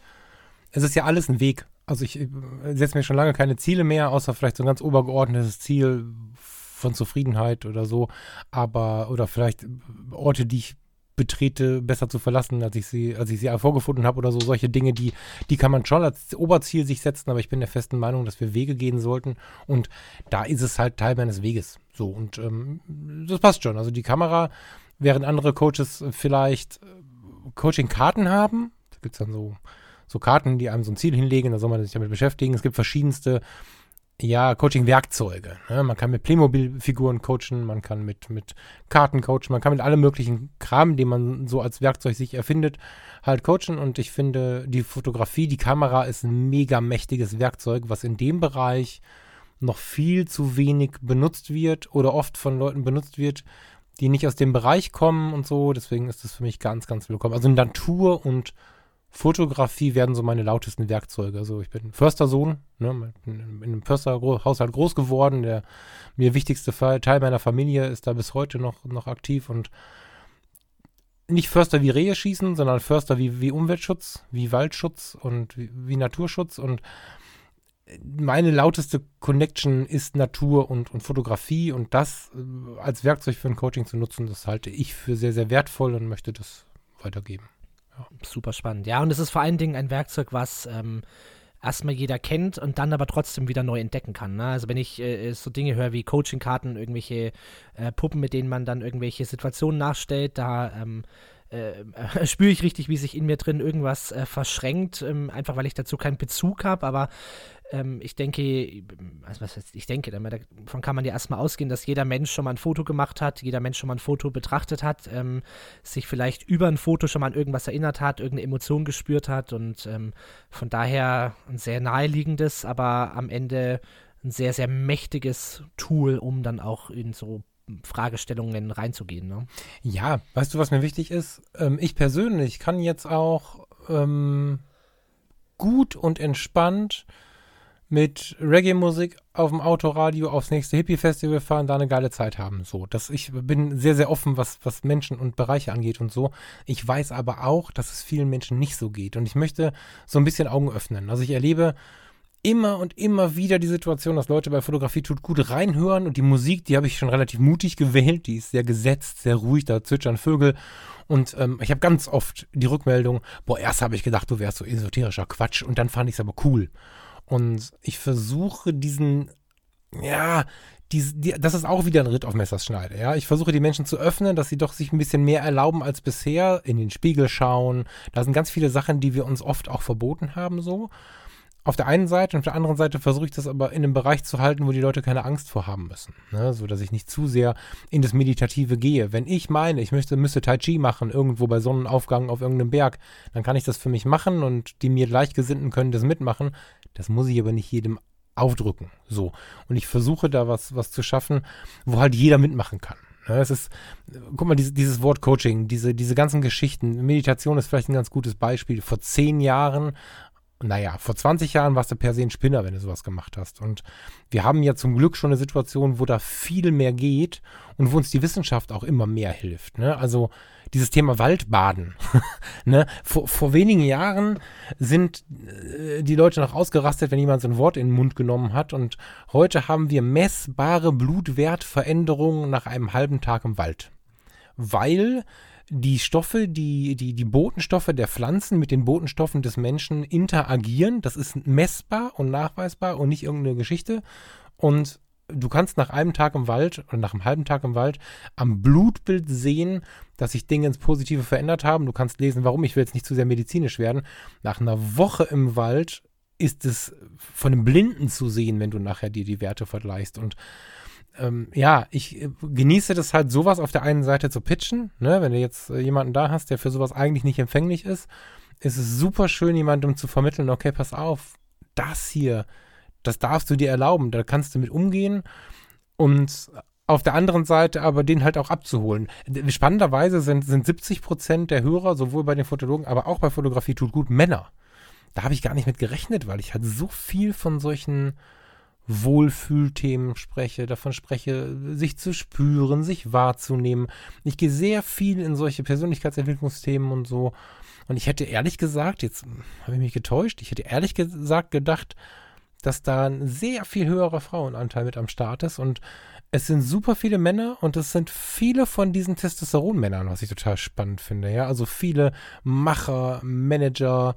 es ist ja alles ein Weg. Also ich äh, setze mir schon lange keine Ziele mehr, außer vielleicht so ein ganz obergeordnetes Ziel von Zufriedenheit oder so. Aber, oder vielleicht Orte, die ich betrete, besser zu verlassen, als ich sie, als ich sie vorgefunden habe oder so. Solche Dinge, die, die kann man schon als Oberziel sich setzen, aber ich bin der festen Meinung, dass wir Wege gehen sollten. Und da ist es halt Teil meines Weges. So, und ähm, das passt schon. Also die Kamera, während andere Coaches vielleicht äh, Coaching-Karten haben, da gibt es dann so, so Karten, die einem so ein Ziel hinlegen, da soll man sich damit beschäftigen. Es gibt verschiedenste ja, Coaching-Werkzeuge. Ne? Man kann mit Playmobil-Figuren coachen, man kann mit, mit Karten coachen, man kann mit allem möglichen Kram, den man so als Werkzeug sich erfindet, halt coachen. Und ich finde, die Fotografie, die Kamera ist ein mega mächtiges Werkzeug, was in dem Bereich noch viel zu wenig benutzt wird oder oft von Leuten benutzt wird, die nicht aus dem Bereich kommen und so. Deswegen ist das für mich ganz, ganz willkommen. Also Natur und Fotografie werden so meine lautesten Werkzeuge. Also ich bin Förstersohn, ne, in einem Försterhaushalt groß geworden. Der mir wichtigste Teil meiner Familie ist da bis heute noch, noch aktiv und nicht Förster wie Rehe schießen, sondern Förster wie, wie Umweltschutz, wie Waldschutz und wie, wie Naturschutz. Und meine lauteste Connection ist Natur und, und Fotografie und das äh, als Werkzeug für ein Coaching zu nutzen, das halte ich für sehr, sehr wertvoll und möchte das weitergeben. Super spannend. Ja, und es ist vor allen Dingen ein Werkzeug, was ähm, erstmal jeder kennt und dann aber trotzdem wieder neu entdecken kann. Ne? Also wenn ich äh, so Dinge höre wie Coaching-Karten, irgendwelche äh, Puppen, mit denen man dann irgendwelche Situationen nachstellt, da ähm, äh, spüre ich richtig, wie sich in mir drin irgendwas äh, verschränkt, ähm, einfach weil ich dazu keinen Bezug habe, aber ähm, ich denke, also was heißt, ich denke, davon kann man ja erstmal ausgehen, dass jeder Mensch schon mal ein Foto gemacht hat, jeder Mensch schon mal ein Foto betrachtet hat, ähm, sich vielleicht über ein Foto schon mal an irgendwas erinnert hat, irgendeine Emotion gespürt hat und ähm, von daher ein sehr naheliegendes, aber am Ende ein sehr, sehr mächtiges Tool, um dann auch in so Fragestellungen reinzugehen. Ne? Ja, weißt du, was mir wichtig ist? Ähm, ich persönlich kann jetzt auch ähm, gut und entspannt mit Reggae-Musik auf dem Autoradio aufs nächste Hippie-Festival fahren, da eine geile Zeit haben. So, dass ich bin sehr, sehr offen, was, was Menschen und Bereiche angeht und so. Ich weiß aber auch, dass es vielen Menschen nicht so geht. Und ich möchte so ein bisschen Augen öffnen. Also ich erlebe immer und immer wieder die Situation, dass Leute bei Fotografie tut gut reinhören und die Musik, die habe ich schon relativ mutig gewählt, die ist sehr gesetzt, sehr ruhig, da zwitschern Vögel und ähm, ich habe ganz oft die Rückmeldung, boah, erst habe ich gedacht, du wärst so esoterischer Quatsch und dann fand ich es aber cool. Und ich versuche diesen, ja, die, die, das ist auch wieder ein Ritt auf Messerschneide. Ja? Ich versuche die Menschen zu öffnen, dass sie doch sich ein bisschen mehr erlauben als bisher, in den Spiegel schauen. Da sind ganz viele Sachen, die wir uns oft auch verboten haben, so. Auf der einen Seite und auf der anderen Seite versuche ich das aber in einem Bereich zu halten, wo die Leute keine Angst vor haben müssen. Ne? So dass ich nicht zu sehr in das Meditative gehe. Wenn ich meine, ich möchte, müsste Tai Chi machen, irgendwo bei Sonnenaufgang auf irgendeinem Berg, dann kann ich das für mich machen und die mir Gleichgesinnten können das mitmachen. Das muss ich aber nicht jedem aufdrücken. So. Und ich versuche da was, was zu schaffen, wo halt jeder mitmachen kann. Ja, es ist, guck mal, dieses, dieses Wort Coaching, diese, diese ganzen Geschichten, Meditation ist vielleicht ein ganz gutes Beispiel. Vor zehn Jahren naja, vor 20 Jahren warst du per se ein Spinner, wenn du sowas gemacht hast. Und wir haben ja zum Glück schon eine Situation, wo da viel mehr geht und wo uns die Wissenschaft auch immer mehr hilft. Ne? Also dieses Thema Waldbaden. ne? vor, vor wenigen Jahren sind äh, die Leute noch ausgerastet, wenn jemand so ein Wort in den Mund genommen hat. Und heute haben wir messbare Blutwertveränderungen nach einem halben Tag im Wald. Weil die Stoffe, die, die, die Botenstoffe der Pflanzen mit den Botenstoffen des Menschen interagieren. Das ist messbar und nachweisbar und nicht irgendeine Geschichte. Und du kannst nach einem Tag im Wald oder nach einem halben Tag im Wald am Blutbild sehen, dass sich Dinge ins Positive verändert haben. Du kannst lesen, warum. Ich will jetzt nicht zu sehr medizinisch werden. Nach einer Woche im Wald ist es von einem Blinden zu sehen, wenn du nachher dir die Werte vergleichst. Und ähm, ja, ich äh, genieße das halt, sowas auf der einen Seite zu pitchen. Ne? Wenn du jetzt äh, jemanden da hast, der für sowas eigentlich nicht empfänglich ist, ist es super schön, jemandem zu vermitteln, okay, pass auf, das hier, das darfst du dir erlauben, da kannst du mit umgehen. Und auf der anderen Seite aber den halt auch abzuholen. Spannenderweise sind, sind 70 Prozent der Hörer, sowohl bei den Fotologen, aber auch bei Fotografie tut gut, Männer. Da habe ich gar nicht mit gerechnet, weil ich halt so viel von solchen Wohlfühlthemen spreche, davon spreche, sich zu spüren, sich wahrzunehmen. Ich gehe sehr viel in solche Persönlichkeitsentwicklungsthemen und so. Und ich hätte ehrlich gesagt, jetzt habe ich mich getäuscht, ich hätte ehrlich gesagt gedacht, dass da ein sehr viel höherer Frauenanteil mit am Start ist. Und es sind super viele Männer und es sind viele von diesen Testosteronmännern, was ich total spannend finde. Ja, also viele Macher, Manager,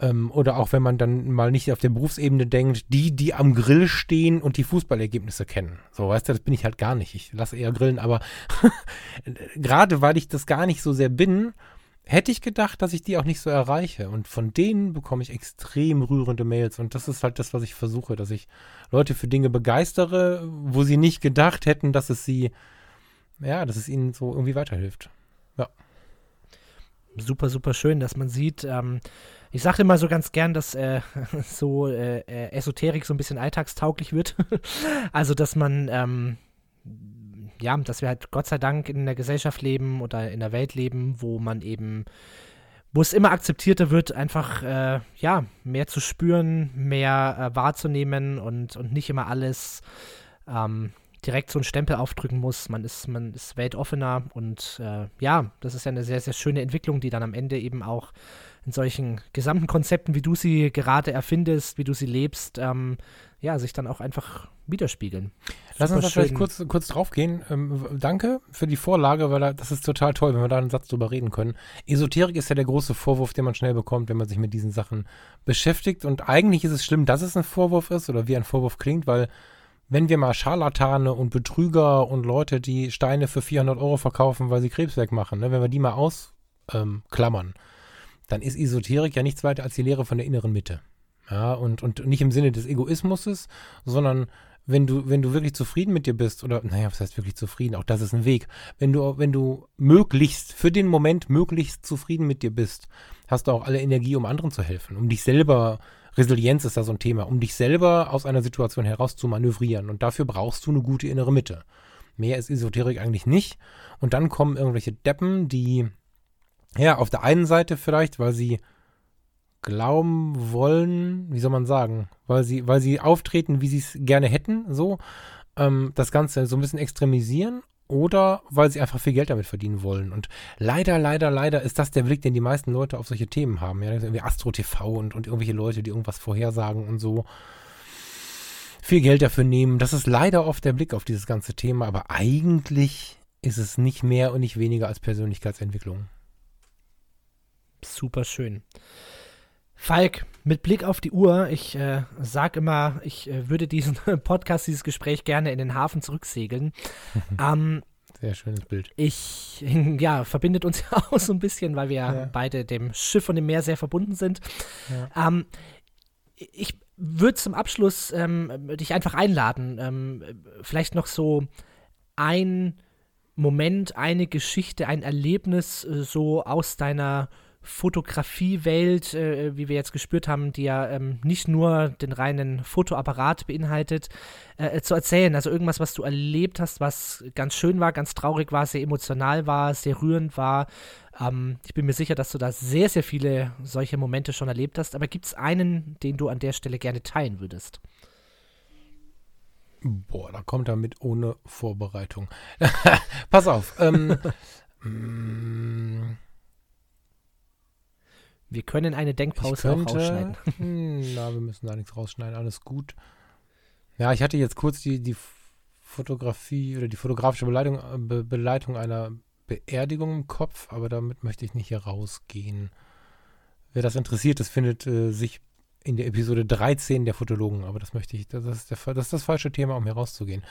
ähm, oder auch wenn man dann mal nicht auf der Berufsebene denkt, die, die am Grill stehen und die Fußballergebnisse kennen. So, weißt du, das bin ich halt gar nicht. Ich lasse eher grillen, aber gerade weil ich das gar nicht so sehr bin, hätte ich gedacht, dass ich die auch nicht so erreiche. Und von denen bekomme ich extrem rührende Mails. Und das ist halt das, was ich versuche, dass ich Leute für Dinge begeistere, wo sie nicht gedacht hätten, dass es sie, ja, dass es ihnen so irgendwie weiterhilft. Ja. Super, super schön, dass man sieht, ähm, ich sage immer so ganz gern, dass äh, so äh, äh, Esoterik so ein bisschen alltagstauglich wird. also, dass man, ähm, ja, dass wir halt Gott sei Dank in einer Gesellschaft leben oder in einer Welt leben, wo man eben, wo es immer akzeptierter wird, einfach, äh, ja, mehr zu spüren, mehr äh, wahrzunehmen und, und nicht immer alles, ähm, direkt so einen Stempel aufdrücken muss. Man ist, man ist weltoffener und äh, ja, das ist ja eine sehr, sehr schöne Entwicklung, die dann am Ende eben auch in solchen gesamten Konzepten, wie du sie gerade erfindest, wie du sie lebst, ähm, ja, sich dann auch einfach widerspiegeln. Lass uns da vielleicht kurz, kurz drauf gehen. Ähm, danke für die Vorlage, weil das ist total toll, wenn wir da einen Satz drüber reden können. Esoterik ist ja der große Vorwurf, den man schnell bekommt, wenn man sich mit diesen Sachen beschäftigt. Und eigentlich ist es schlimm, dass es ein Vorwurf ist oder wie ein Vorwurf klingt, weil wenn wir mal Scharlatane und Betrüger und Leute, die Steine für 400 Euro verkaufen, weil sie Krebs wegmachen, ne, wenn wir die mal ausklammern, ähm, dann ist Esoterik ja nichts weiter als die Lehre von der inneren Mitte. Ja, und, und nicht im Sinne des Egoismus, sondern wenn du, wenn du wirklich zufrieden mit dir bist, oder naja, was heißt wirklich zufrieden? Auch das ist ein Weg. Wenn du, wenn du möglichst, für den Moment möglichst zufrieden mit dir bist, hast du auch alle Energie, um anderen zu helfen, um dich selber, Resilienz ist da so ein Thema, um dich selber aus einer Situation heraus zu manövrieren. Und dafür brauchst du eine gute innere Mitte. Mehr ist Esoterik eigentlich nicht. Und dann kommen irgendwelche Deppen, die, ja, auf der einen Seite vielleicht, weil sie glauben wollen, wie soll man sagen, weil sie, weil sie auftreten, wie sie es gerne hätten, so, ähm, das Ganze so ein bisschen extremisieren oder weil sie einfach viel Geld damit verdienen wollen. Und leider, leider, leider ist das der Blick, den die meisten Leute auf solche Themen haben. Ja, irgendwie Astro TV und, und irgendwelche Leute, die irgendwas vorhersagen und so viel Geld dafür nehmen. Das ist leider oft der Blick auf dieses ganze Thema, aber eigentlich ist es nicht mehr und nicht weniger als Persönlichkeitsentwicklung. Super schön. Falk, mit Blick auf die Uhr, ich äh, sag immer, ich äh, würde diesen Podcast, dieses Gespräch gerne in den Hafen zurücksegeln. ähm, Sehr schönes Bild. Ich, ja, verbindet uns ja auch so ein bisschen, weil wir ja. beide dem Schiff und dem Meer sehr verbunden sind. Ja. Ähm, ich würde zum Abschluss ähm, dich einfach einladen, ähm, vielleicht noch so ein Moment, eine Geschichte, ein Erlebnis äh, so aus deiner Fotografiewelt, äh, wie wir jetzt gespürt haben, die ja ähm, nicht nur den reinen Fotoapparat beinhaltet, äh, äh, zu erzählen. Also irgendwas, was du erlebt hast, was ganz schön war, ganz traurig war, sehr emotional war, sehr rührend war. Ähm, ich bin mir sicher, dass du da sehr, sehr viele solche Momente schon erlebt hast. Aber gibt es einen, den du an der Stelle gerne teilen würdest? Boah, da kommt er mit ohne Vorbereitung. Pass auf. Ähm, mm, wir können eine Denkpause könnte, auch rausschneiden. Hm, na, wir müssen da nichts rausschneiden, alles gut. Ja, ich hatte jetzt kurz die, die Fotografie oder die fotografische Beleitung, Be Beleitung einer Beerdigung im Kopf, aber damit möchte ich nicht hier rausgehen. Wer das interessiert, das findet äh, sich in der Episode 13 der Fotologen, aber das möchte ich, das ist, der, das ist das falsche Thema, um hier rauszugehen.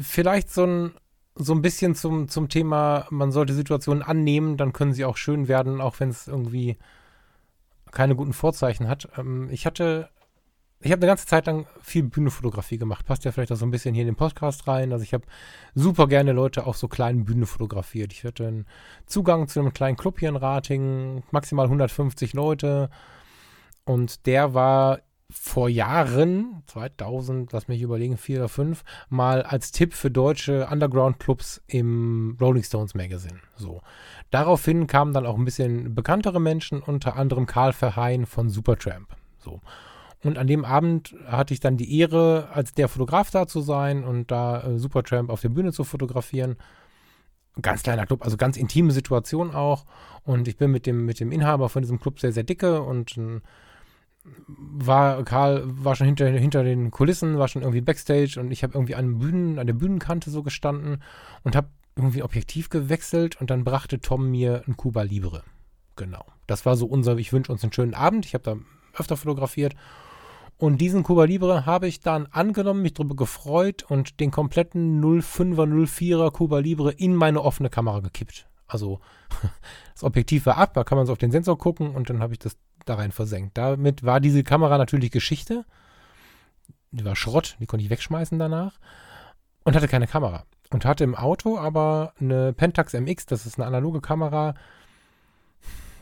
Vielleicht so ein so ein bisschen zum, zum Thema, man sollte Situationen annehmen, dann können sie auch schön werden, auch wenn es irgendwie keine guten Vorzeichen hat. Ähm, ich hatte, ich habe eine ganze Zeit lang viel Bühnenfotografie gemacht. Passt ja vielleicht auch so ein bisschen hier in den Podcast rein. Also ich habe super gerne Leute auf so kleinen Bühnen fotografiert. Ich hatte einen Zugang zu einem kleinen Club hier in Rating, maximal 150 Leute. Und der war vor Jahren, 2000, lass mich überlegen, vier oder fünf, mal als Tipp für deutsche Underground-Clubs im Rolling Stones Magazine. So. Daraufhin kamen dann auch ein bisschen bekanntere Menschen, unter anderem Karl Verheyen von Supertramp. So. Und an dem Abend hatte ich dann die Ehre, als der Fotograf da zu sein und da äh, Supertramp auf der Bühne zu fotografieren. Ganz kleiner Club, also ganz intime Situation auch. Und ich bin mit dem, mit dem Inhaber von diesem Club sehr, sehr dicke und ein war Karl war schon hinter, hinter den Kulissen, war schon irgendwie Backstage und ich habe irgendwie an, Bühnen, an der Bühnenkante so gestanden und habe irgendwie Objektiv gewechselt und dann brachte Tom mir ein Cuba Libre. Genau. Das war so unser, ich wünsche uns einen schönen Abend. Ich habe da öfter fotografiert. Und diesen Cuba Libre habe ich dann angenommen, mich darüber gefreut und den kompletten 05er, 04er Cuba Libre in meine offene Kamera gekippt. Also das Objektiv war ab, da kann man so auf den Sensor gucken und dann habe ich das da rein versenkt. Damit war diese Kamera natürlich Geschichte. Die war Schrott, die konnte ich wegschmeißen danach. Und hatte keine Kamera. Und hatte im Auto aber eine Pentax MX, das ist eine analoge Kamera.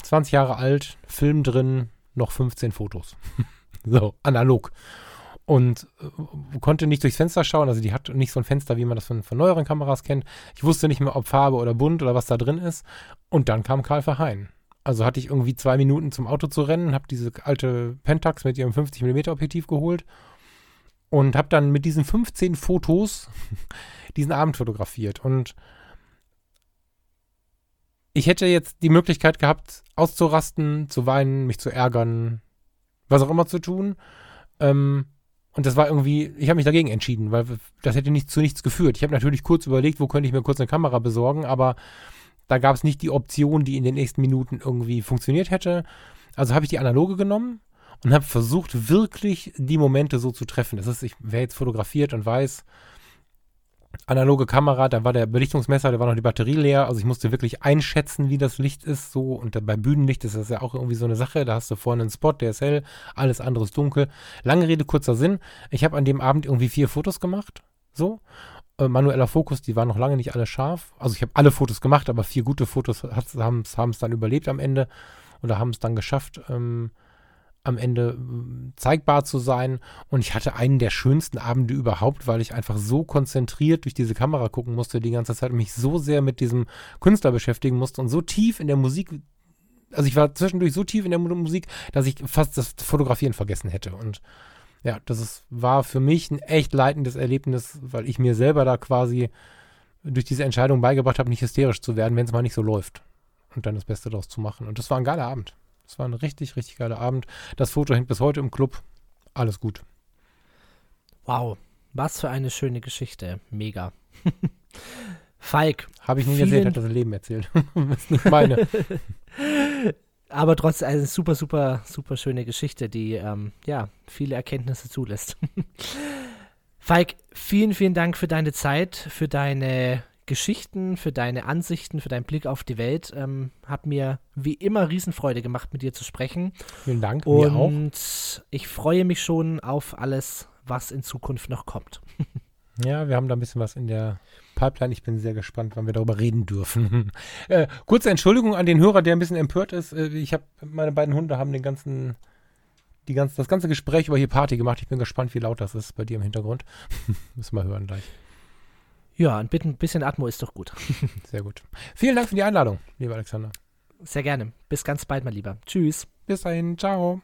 20 Jahre alt, Film drin, noch 15 Fotos. so, analog. Und äh, konnte nicht durchs Fenster schauen, also die hat nicht so ein Fenster, wie man das von, von neueren Kameras kennt. Ich wusste nicht mehr, ob Farbe oder bunt oder was da drin ist. Und dann kam Karl Verheyen. Also hatte ich irgendwie zwei Minuten zum Auto zu rennen, habe diese alte Pentax mit ihrem 50mm Objektiv geholt Und habe dann mit diesen 15 Fotos diesen Abend fotografiert. Und ich hätte jetzt die Möglichkeit gehabt, auszurasten, zu weinen, mich zu ärgern, was auch immer zu tun. Ähm, und das war irgendwie, ich habe mich dagegen entschieden, weil das hätte nicht zu nichts geführt. Ich habe natürlich kurz überlegt, wo könnte ich mir kurz eine Kamera besorgen, aber da gab es nicht die Option, die in den nächsten Minuten irgendwie funktioniert hätte. Also habe ich die analoge genommen und habe versucht, wirklich die Momente so zu treffen. Das ist, ich, wer jetzt fotografiert und weiß, analoge Kamera, da war der Belichtungsmesser, da war noch die Batterie leer. Also ich musste wirklich einschätzen, wie das Licht ist. So und bei Bühnenlicht ist das ja auch irgendwie so eine Sache. Da hast du vorne einen Spot, der ist hell, alles andere ist dunkel. Lange Rede, kurzer Sinn. Ich habe an dem Abend irgendwie vier Fotos gemacht. So. Äh, manueller Fokus, die waren noch lange nicht alle scharf. Also ich habe alle Fotos gemacht, aber vier gute Fotos haben es dann überlebt am Ende oder haben es dann geschafft. Ähm, am Ende äh, zeigbar zu sein. Und ich hatte einen der schönsten Abende überhaupt, weil ich einfach so konzentriert durch diese Kamera gucken musste die ganze Zeit und mich so sehr mit diesem Künstler beschäftigen musste und so tief in der Musik. Also ich war zwischendurch so tief in der Musik, dass ich fast das Fotografieren vergessen hätte. Und ja, das ist, war für mich ein echt leitendes Erlebnis, weil ich mir selber da quasi durch diese Entscheidung beigebracht habe, nicht hysterisch zu werden, wenn es mal nicht so läuft. Und dann das Beste daraus zu machen. Und das war ein geiler Abend. Es war ein richtig, richtig geiler Abend. Das Foto hängt bis heute im Club. Alles gut. Wow, was für eine schöne Geschichte. Mega. Falk. Habe ich nicht erzählt, hat das Leben erzählt. das ist nicht meine. Aber trotzdem eine super, super, super schöne Geschichte, die ähm, ja viele Erkenntnisse zulässt. Falk, vielen, vielen Dank für deine Zeit, für deine Geschichten, für deine Ansichten, für deinen Blick auf die Welt. Ähm, hat mir wie immer Riesenfreude gemacht, mit dir zu sprechen. Vielen Dank, Und mir auch. ich freue mich schon auf alles, was in Zukunft noch kommt. ja, wir haben da ein bisschen was in der Pipeline. Ich bin sehr gespannt, wann wir darüber reden dürfen. äh, kurze Entschuldigung an den Hörer, der ein bisschen empört ist. Äh, ich habe meine beiden Hunde haben den ganzen die ganze, das ganze Gespräch über hier Party gemacht. Ich bin gespannt, wie laut das ist bei dir im Hintergrund. Müssen wir hören gleich. Ja, ein bisschen Atmo ist doch gut. Sehr gut. Vielen Dank für die Einladung, lieber Alexander. Sehr gerne. Bis ganz bald, mein Lieber. Tschüss. Bis dahin. Ciao.